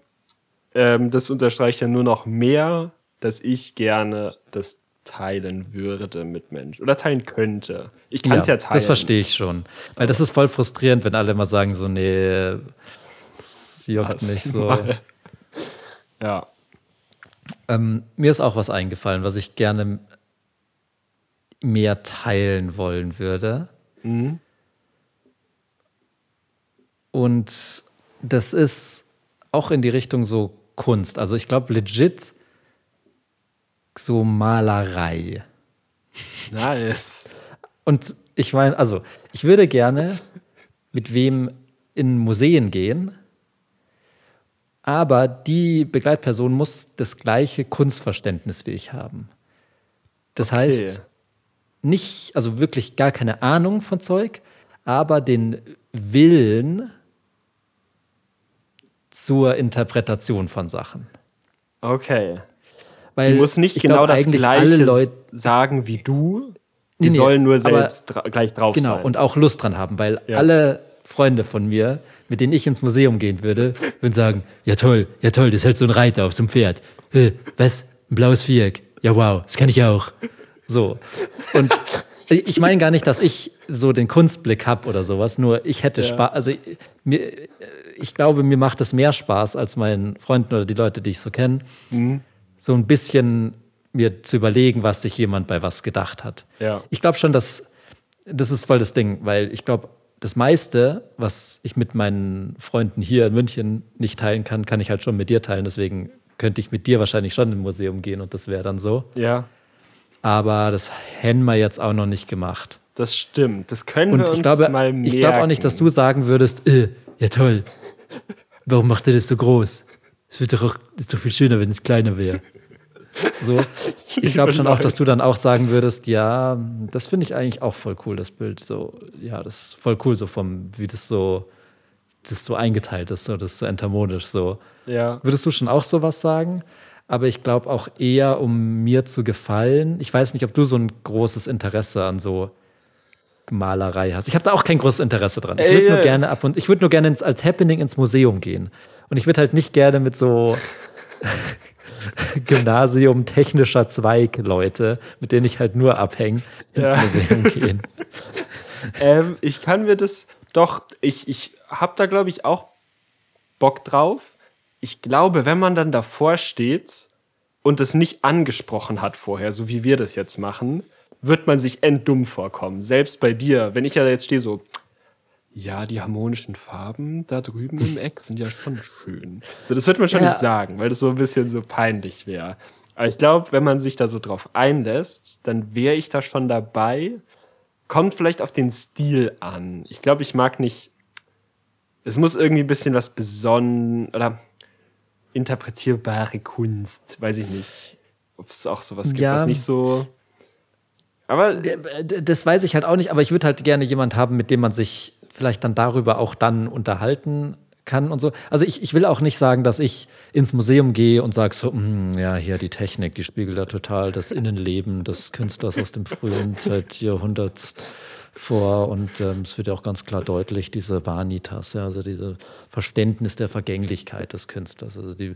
ähm, das unterstreicht ja nur noch mehr, dass ich gerne das teilen würde mit Menschen oder teilen könnte. Ich kann es ja, teilen. Das verstehe ich schon. Weil das ist voll frustrierend, wenn alle immer sagen so, nee, das juckt Lass nicht so. mal. Ja. Ähm, mir ist auch was eingefallen, was ich gerne mehr teilen wollen würde. Mhm. Und das ist auch in die Richtung so Kunst. Also ich glaube legit so Malerei. Nice. Und ich meine, also ich würde gerne mit wem in Museen gehen, aber die Begleitperson muss das gleiche Kunstverständnis wie ich haben. Das Okay. heißt, nicht, also wirklich gar keine Ahnung von Zeug, aber den Willen zur Interpretation von Sachen. Okay. Weil Die muss nicht ich genau glaub, das Gleiche Leute, sagen wie du. Die Nee, sollen nur selbst dra gleich drauf Genau, sein. und auch Lust dran haben, weil Ja. alle Freunde von mir, mit denen ich ins Museum gehen würde, würden sagen, ja toll, ja toll, das hält so ein Reiter auf so einem Pferd. Äh, was? Ein blaues Viereck. Ja wow, das kann ich auch. So. Und ich meine gar nicht, dass ich so den Kunstblick habe oder sowas, nur ich hätte Spaß, also ich- mir, ich glaube, mir macht es mehr Spaß als meinen Freunden oder die Leute, die ich so kenne, Mhm. so ein bisschen mir zu überlegen, was sich jemand bei was gedacht hat. Ja. Ich glaube schon, dass das ist voll das Ding, weil ich glaube, das meiste, was ich mit meinen Freunden hier in München nicht teilen kann, kann ich halt schon mit dir teilen. Deswegen könnte ich mit dir wahrscheinlich schon im Museum gehen und das wäre dann so. ja, Aber das hätten wir jetzt auch noch nicht gemacht. das stimmt. Das können Und wir uns ich glaube, mal merken. ich glaube auch nicht, dass du sagen würdest, äh, ja toll, warum macht ihr das so groß? Es wird doch, auch- ist doch viel schöner, wenn es kleiner wäre. So. Ich glaube schon auch, dass du dann auch sagen würdest, ja, das finde ich eigentlich auch voll cool, das Bild. So, ja, das ist voll cool, so vom, wie das so, das so eingeteilt ist, so, das ist so entermonisch so. Ja. Würdest du schon auch sowas sagen? Aber ich glaube auch eher, um mir zu gefallen. Ich weiß nicht, ob du so ein großes Interesse an so Malerei hast. Ich habe da auch kein großes Interesse dran. Ich würde nur gerne ab und ich würde nur gerne ins, als Happening ins Museum gehen. Und ich würde halt nicht gerne mit so Gymnasium technischer Zweig Leute, mit denen ich halt nur abhänge, ins Ja. Museum gehen. ähm, ich kann mir das doch, ich, ich habe da, glaube ich, auch Bock drauf. Ich glaube, wenn man dann davor steht und es nicht angesprochen hat vorher, so wie wir das jetzt machen, wird man sich enddumm vorkommen. Selbst bei dir, wenn ich ja jetzt stehe so, ja, die harmonischen Farben da drüben im Eck sind ja schon schön. So, das wird man schon Ja. nicht sagen, weil das so ein bisschen so peinlich wäre. Aber ich glaube, wenn man sich da so drauf einlässt, dann wäre ich da schon dabei. Kommt vielleicht auf den Stil an. Ich glaube, ich mag nicht. Es muss irgendwie ein bisschen was besonnen oder interpretierbare Kunst. Weiß ich nicht, ob es auch sowas gibt, Ja. was nicht so. Aber Das weiß ich halt auch nicht, aber ich würde halt gerne jemand haben, mit dem man sich vielleicht dann darüber auch dann unterhalten kann und so. Also ich, ich will auch nicht sagen, dass ich ins Museum gehe und sage so, "Hm, ja, hier die Technik, die spiegelt da total das Innenleben des Künstlers aus dem frühen Jahrhundert vor und ähm, es wird ja auch ganz klar deutlich, diese Vanitas, ja, also dieses Verständnis der Vergänglichkeit des Künstlers. Also die,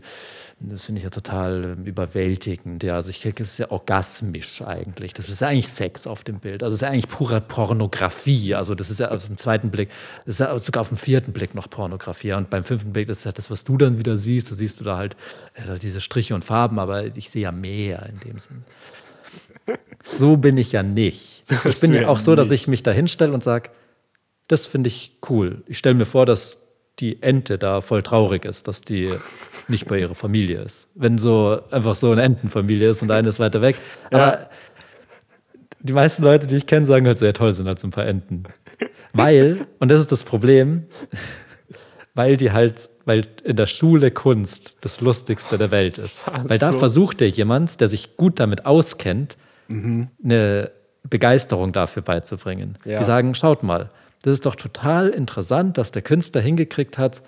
das finde ich ja total ähm, überwältigend. Ja, also ich denke, es ja orgasmisch eigentlich. Das ist ja eigentlich Sex auf dem Bild. Also es ist ja eigentlich pure Pornografie. Also das ist ja auf dem zweiten Blick, das ist ja sogar auf dem vierten Blick noch Pornografie. Und beim fünften Blick, das ist ja das, was du dann wieder siehst. Da siehst du da halt äh, diese Striche und Farben, aber ich sehe ja mehr in dem Sinn. So bin ich ja nicht. Ich bin ja ja auch so, dass ich mich da hinstelle und sage, das finde ich cool. Ich stelle mir vor, dass die Ente da voll traurig ist, dass die nicht bei ihrer Familie ist. Wenn so einfach so eine Entenfamilie ist und eine ist weiter weg. Aber die meisten Leute, die ich kenne, sagen halt so, ja toll, sind halt so ein paar Enten. Weil, und das ist das Problem, weil die halt, weil in der Schule Kunst das Lustigste der Welt ist. Weil da versucht dir jemand, der sich gut damit auskennt, eine Begeisterung dafür beizubringen. Ja. Die sagen, schaut mal, das ist doch total interessant, dass der Künstler hingekriegt hat,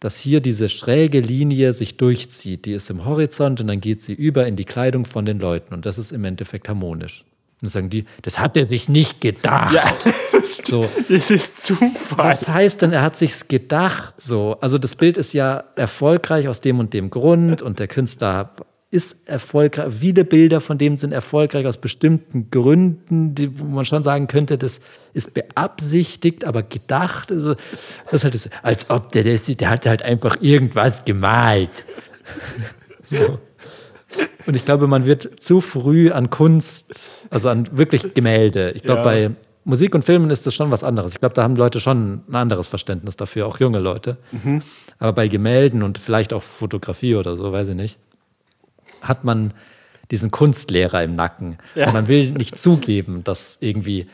dass hier diese schräge Linie sich durchzieht. Die ist im Horizont und dann geht sie über in die Kleidung von den Leuten und das ist im Endeffekt harmonisch. Und dann sagen die, das hat er sich nicht gedacht. ja, das, So. das ist Zufall. Was heißt denn, er hat sich's gedacht so? Also das Bild ist ja erfolgreich aus dem und dem Grund und der Künstler ist erfolgreich. Viele Bilder von dem sind erfolgreich aus bestimmten Gründen, die, wo man schon sagen könnte, das ist beabsichtigt, aber gedacht. Also das ist halt das, als ob der, der, der hat halt einfach irgendwas gemalt. So. Und ich glaube, man wird zu früh an Kunst, also an wirklich Gemälde. Ich glaube, Ja. bei Musik und Filmen ist das schon was anderes. Ich glaube, da haben Leute schon ein anderes Verständnis dafür, auch junge Leute. Aber bei Gemälden und vielleicht auch Fotografie oder so, weiß ich nicht, hat man diesen Kunstlehrer im Nacken. Und man will nicht zugeben, dass irgendwie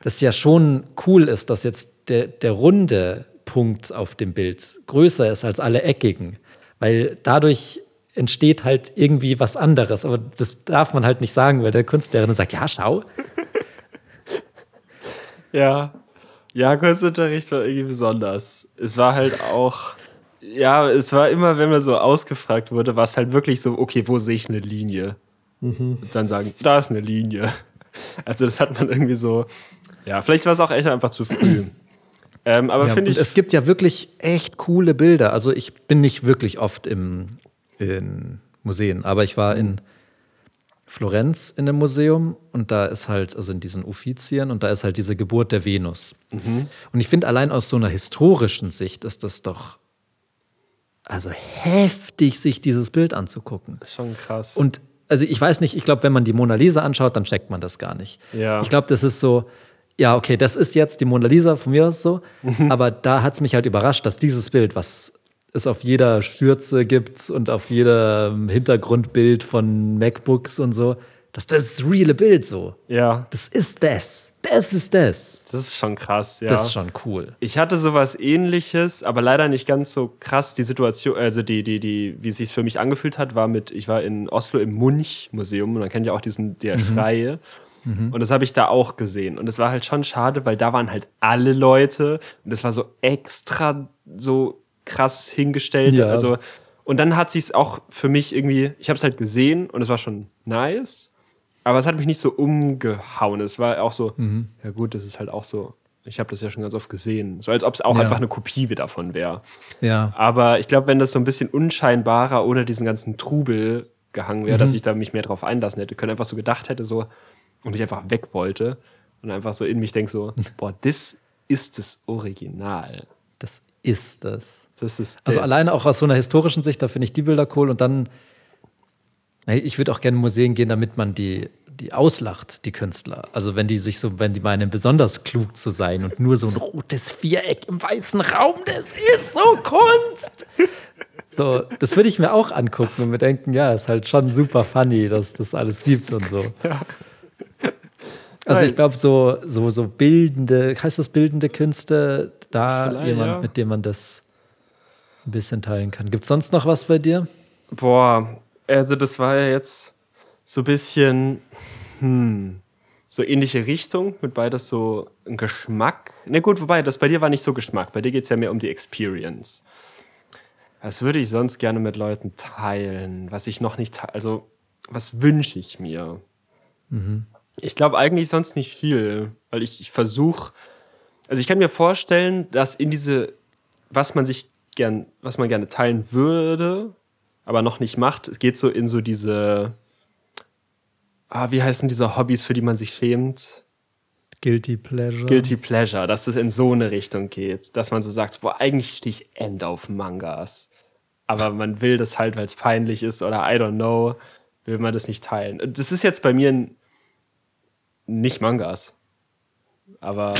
das ja schon cool ist, dass jetzt der, der runde Punkt auf dem Bild größer ist als alle eckigen. Weil dadurch entsteht halt irgendwie was anderes. Aber das darf man halt nicht sagen, weil der Kunstlehrerin sagt, ja, schau. Ja. Ja, Kunstunterricht war irgendwie besonders. Es war halt auch, ja, es war immer, wenn man so ausgefragt wurde, war es halt wirklich so, okay, wo sehe ich eine Linie? Und dann sagen, da ist eine Linie. Also das hat man irgendwie so, ja, vielleicht war es auch echt einfach zu früh. Ähm, aber Ja, finde ich, es gibt ja wirklich echt coole Bilder. Also ich bin nicht wirklich oft im, in Museen, aber ich war in Florenz in einem Museum und da ist halt, also in diesen Uffizien und da ist halt diese Geburt der Venus. Und ich finde allein aus so einer historischen Sicht ist das doch also heftig, sich dieses Bild anzugucken. ist schon krass. Und also ich weiß nicht, ich glaube, wenn man die Mona Lisa anschaut, dann checkt man das gar nicht. Ja. Ich glaube, das ist so, ja, okay, das ist jetzt die Mona Lisa, von mir aus so. Mhm. Aber da hat es mich halt überrascht, dass dieses Bild, was es auf jeder Schürze gibt und auf jedem Hintergrundbild von MacBooks und so, dass das reale Bild so. ja, Das ist das. Das ist das. das ist schon krass, ja. Das ist schon cool. Ich hatte sowas ähnliches, aber leider nicht ganz so krass. Die Situation, also die, die, die, wie es sich für mich angefühlt hat, war mit, ich war in Oslo im Munch-Museum und man kennt ja auch diesen, der Schreie. Und das habe ich da auch gesehen. Und es war halt schon schade, weil da waren halt alle Leute und das war so extra so krass hingestellt. Ja. Also, und dann hat sich's auch für mich irgendwie, ich habe es halt gesehen und es war schon nice, aber es hat mich nicht so umgehauen. Es war auch so, Mhm. ja gut, das ist halt auch so, ich habe das ja schon ganz oft gesehen. So als ob es auch Ja. einfach eine Kopie davon wäre. Ja. Aber ich glaube, wenn das so ein bisschen unscheinbarer ohne diesen ganzen Trubel gehangen wäre, Mhm. dass ich da mich mehr drauf einlassen hätte können, einfach so gedacht hätte, so, und ich einfach weg wollte und einfach so in mich denke, so, boah, das ist das Original. Das ist das. Das ist Also das. alleine auch aus so einer historischen Sicht, da finde ich die Bilder cool und dann, ich würde auch gerne in Museen gehen, damit man die, die auslacht, die Künstler. Also wenn die sich so, wenn die meinen, besonders klug zu sein und nur so ein rotes Viereck im weißen Raum, das ist so Kunst. So, das würde ich mir auch angucken und mir denken, ja, ist halt schon super funny, dass das alles gibt und so. Also ich glaube, so, so, so bildende, heißt das bildende Künste, da Vielleicht, jemand, ja. mit dem man das ein bisschen teilen kann. Gibt es sonst noch was bei dir? Boah, also das war ja jetzt so ein bisschen, hm, so ähnliche Richtung, mit beides so ein Geschmack. Ne gut, wobei, das bei dir war nicht so Geschmack, bei dir geht's ja mehr um die Experience. Was würde ich sonst gerne mit Leuten teilen, was ich noch nicht, also was wünsche ich mir? Ich glaube eigentlich sonst nicht viel, weil ich, ich versuche, also ich kann mir vorstellen, dass in diese, was man sich gern, was man gerne teilen würde, aber noch nicht macht, es geht so in so diese, ah, wie heißen diese Hobbys, für die man sich schämt? Guilty Pleasure. Guilty Pleasure, dass das in so eine Richtung geht, dass man so sagt, boah, eigentlich stehe ich end auf Mangas. Aber man will das halt, weil es peinlich ist oder I don't know, will man das nicht teilen. Das ist jetzt bei mir nicht Mangas. Aber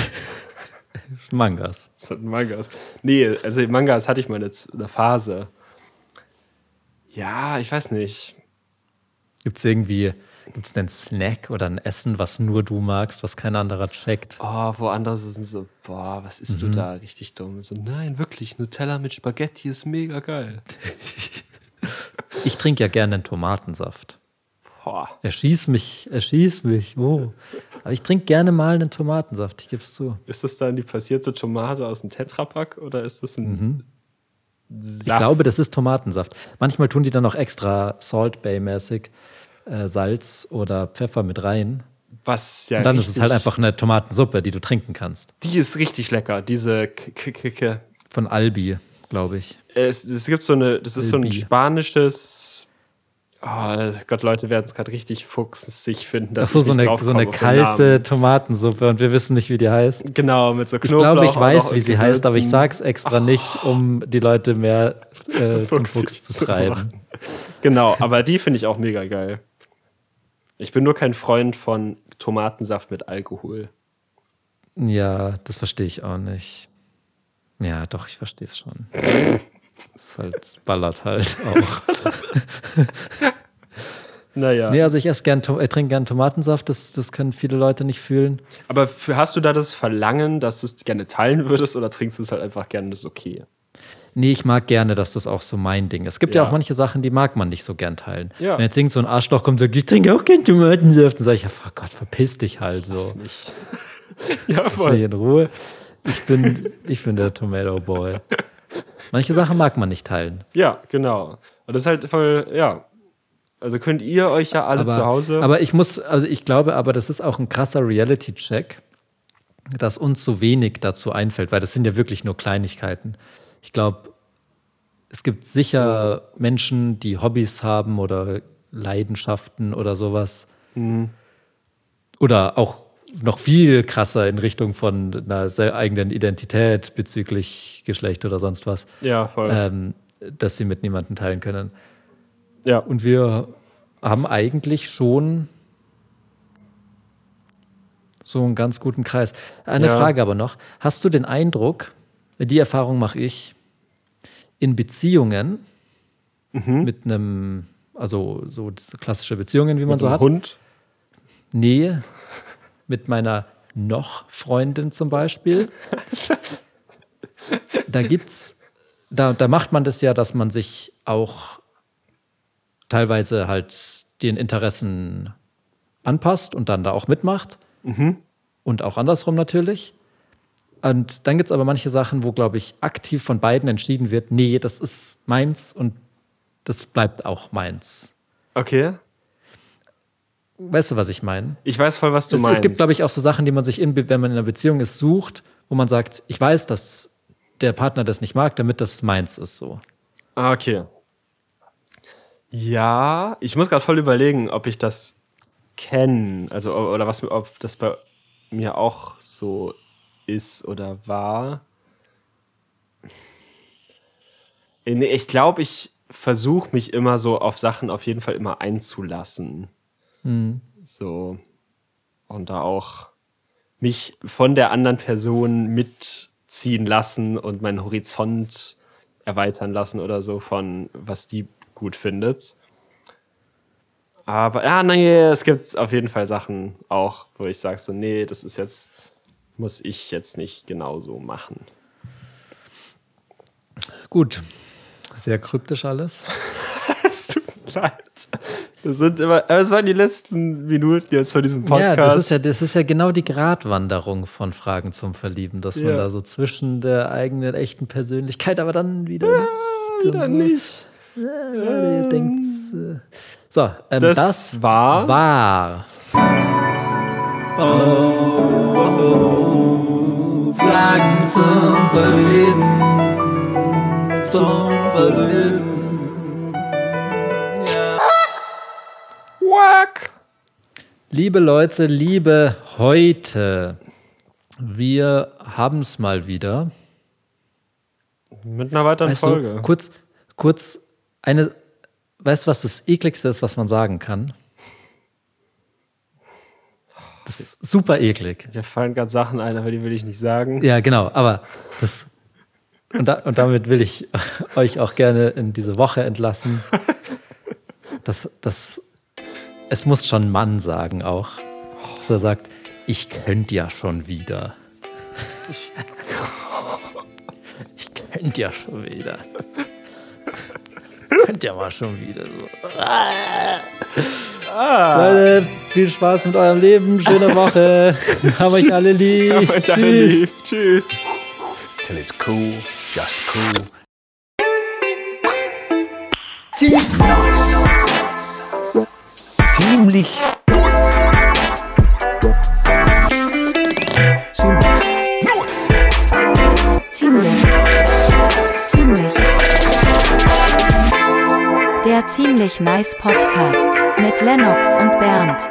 Mangas. es sind Mangas. Nee, also Mangas hatte ich mal eine Phase. Ja, ich weiß nicht. Gibt es irgendwie, gibt es einen Snack oder ein Essen, was nur du magst, was kein anderer checkt? Oh, woanders sind so, boah, was isst du da? Richtig dumm. So, nein, wirklich, Nutella mit Spaghetti ist mega geil. Ich trinke ja gerne einen Tomatensaft. Boah. Erschieß mich, erschieß mich. Oh. Aber ich trinke gerne mal einen Tomatensaft, ich gebe es zu. Ist das dann die passierte Tomate aus dem Tetrapack oder ist das ein Saft? Ich glaube, das ist Tomatensaft. Manchmal tun die dann noch extra Salt Bay-mäßig äh, Salz oder Pfeffer mit rein. was ja Und dann ist es halt einfach eine Tomatensuppe, die du trinken kannst. Die ist richtig lecker, diese K Von Albi, glaube ich. es, es gibt so eine, das ist so ein Albi. spanisches. Oh Gott, Leute werden es gerade richtig fuchsig finden, dass Ach so, ich so nicht eine, so eine kalte. Tomatensuppe und wir wissen nicht, wie die heißt. Genau, mit so Ich Knoblauch. glaube, ich auch noch weiß, wie sie heißt, aber ich Gewürzen. sag's extra nicht, um die Leute mehr äh, zum Fuchs zu treiben. machen. Genau, aber die finde ich auch mega geil. Ich bin nur kein Freund von Tomatensaft mit Alkohol. Ja, das verstehe ich auch nicht. Ja, doch, ich verstehe es schon. ist halt, ballert halt auch. Naja. Nee, also ich esse gern, äh, trinke gern Tomatensaft, das, das können viele Leute nicht fühlen. Aber für, hast du da das Verlangen, dass du es gerne teilen würdest oder trinkst du es halt einfach gerne, das ist okay? Nee, ich mag gerne, dass das auch so mein Ding ist. Es gibt ja, Ja. auch manche Sachen, die mag man nicht so gern teilen. Ja. Wenn jetzt irgend so ein Arschloch kommt und sagt, ich trinke auch gern Tomatensaft, dann sage ich, ja, oh Gott, verpiss dich halt so. Mich. ja, Lass mich voll. in Ruhe. Ich bin, ich bin der Tomato Boy. Manche Sachen mag man nicht teilen. Ja, genau. Und das ist halt voll, ja. Also könnt ihr euch ja alle aber, zu Hause. Aber ich muss, also ich glaube, aber das ist auch ein krasser Reality-Check, dass uns so wenig dazu einfällt, weil das sind ja wirklich nur Kleinigkeiten. Ich glaube, es gibt sicher Menschen, die Hobbys haben oder Leidenschaften oder sowas. Mhm. Oder auch noch viel krasser in Richtung von einer eigenen Identität bezüglich Geschlecht oder sonst was, ja, voll. ähm, dass sie mit niemandem teilen können. ja. Und wir haben eigentlich schon so einen ganz guten Kreis. Eine Ja. Frage aber noch. Hast du den Eindruck, die Erfahrung mache ich, in Beziehungen mit einem, also so klassische Beziehungen, wie man Mit so einem hat, Hund. Nähe mit meiner noch Freundin zum Beispiel. da gibt's, da, da macht man das ja, dass man sich auch teilweise halt den Interessen anpasst und dann da auch mitmacht. Und auch andersrum natürlich. Und dann gibt es aber manche Sachen, wo, glaube ich, aktiv von beiden entschieden wird, nee, das ist meins und das bleibt auch meins. Okay. Weißt du, was ich meine? Ich weiß voll, was du Es, meinst. es gibt, glaube ich, auch so Sachen, die man sich, in, wenn man in einer Beziehung ist, sucht, wo man sagt, ich weiß, dass der Partner das nicht mag, damit das meins ist so. Ah, okay. Ja, ich muss gerade voll überlegen, ob ich das kenne. Also, oder was, ob das bei mir auch so ist oder war. Äh, ich glaube, ich versuche mich immer so auf Sachen auf jeden Fall immer einzulassen. So. Und da auch mich von der anderen Person mitziehen lassen und meinen Horizont erweitern lassen oder so von was die gut findet. Aber ja, nee, es gibt auf jeden Fall Sachen auch, wo ich sage so, nee, das ist jetzt, muss ich jetzt nicht genauso machen. Gut. Sehr kryptisch alles. Leid. Das sind immer, aber es waren die letzten Minuten jetzt von diesem Ja, Podcast. das ist ja, das ist ja genau die Gratwanderung von Fragen zum Verlieben, dass man Ja. da so zwischen der eigenen echten Persönlichkeit, aber dann wieder nicht. Wieder und so. nicht. Ja, ihr denkt, äh, so, ähm, Das, das, war, war Fragen zum Verlieben. Zum Verlieben. Wack. Liebe Leute, liebe heute, wir haben es mal wieder. Mit einer weiteren Weißt Folge. du, kurz, kurz eine, weißt du, was das ekligste ist, was man sagen kann? Das ist super eklig. Mir fallen gerade Sachen ein, aber die will ich nicht sagen. Ja, genau, aber das. Und, da, und damit will ich euch auch gerne in diese Woche entlassen. Das, das, es muss schon ein Mann sagen auch. Dass er sagt, ich könnte ja schon wieder. Ich, ich könnte ja schon wieder. Könnt ja mal schon wieder so. Leute, viel Spaß mit eurem Leben, schöne Woche. Wir haben euch alle lieb. Hab euch alle lieb. Tschüss. Tschüss. till it's cool, just cool ziemlich. Der ziemlich nice Podcast mit Lennox und Bernd.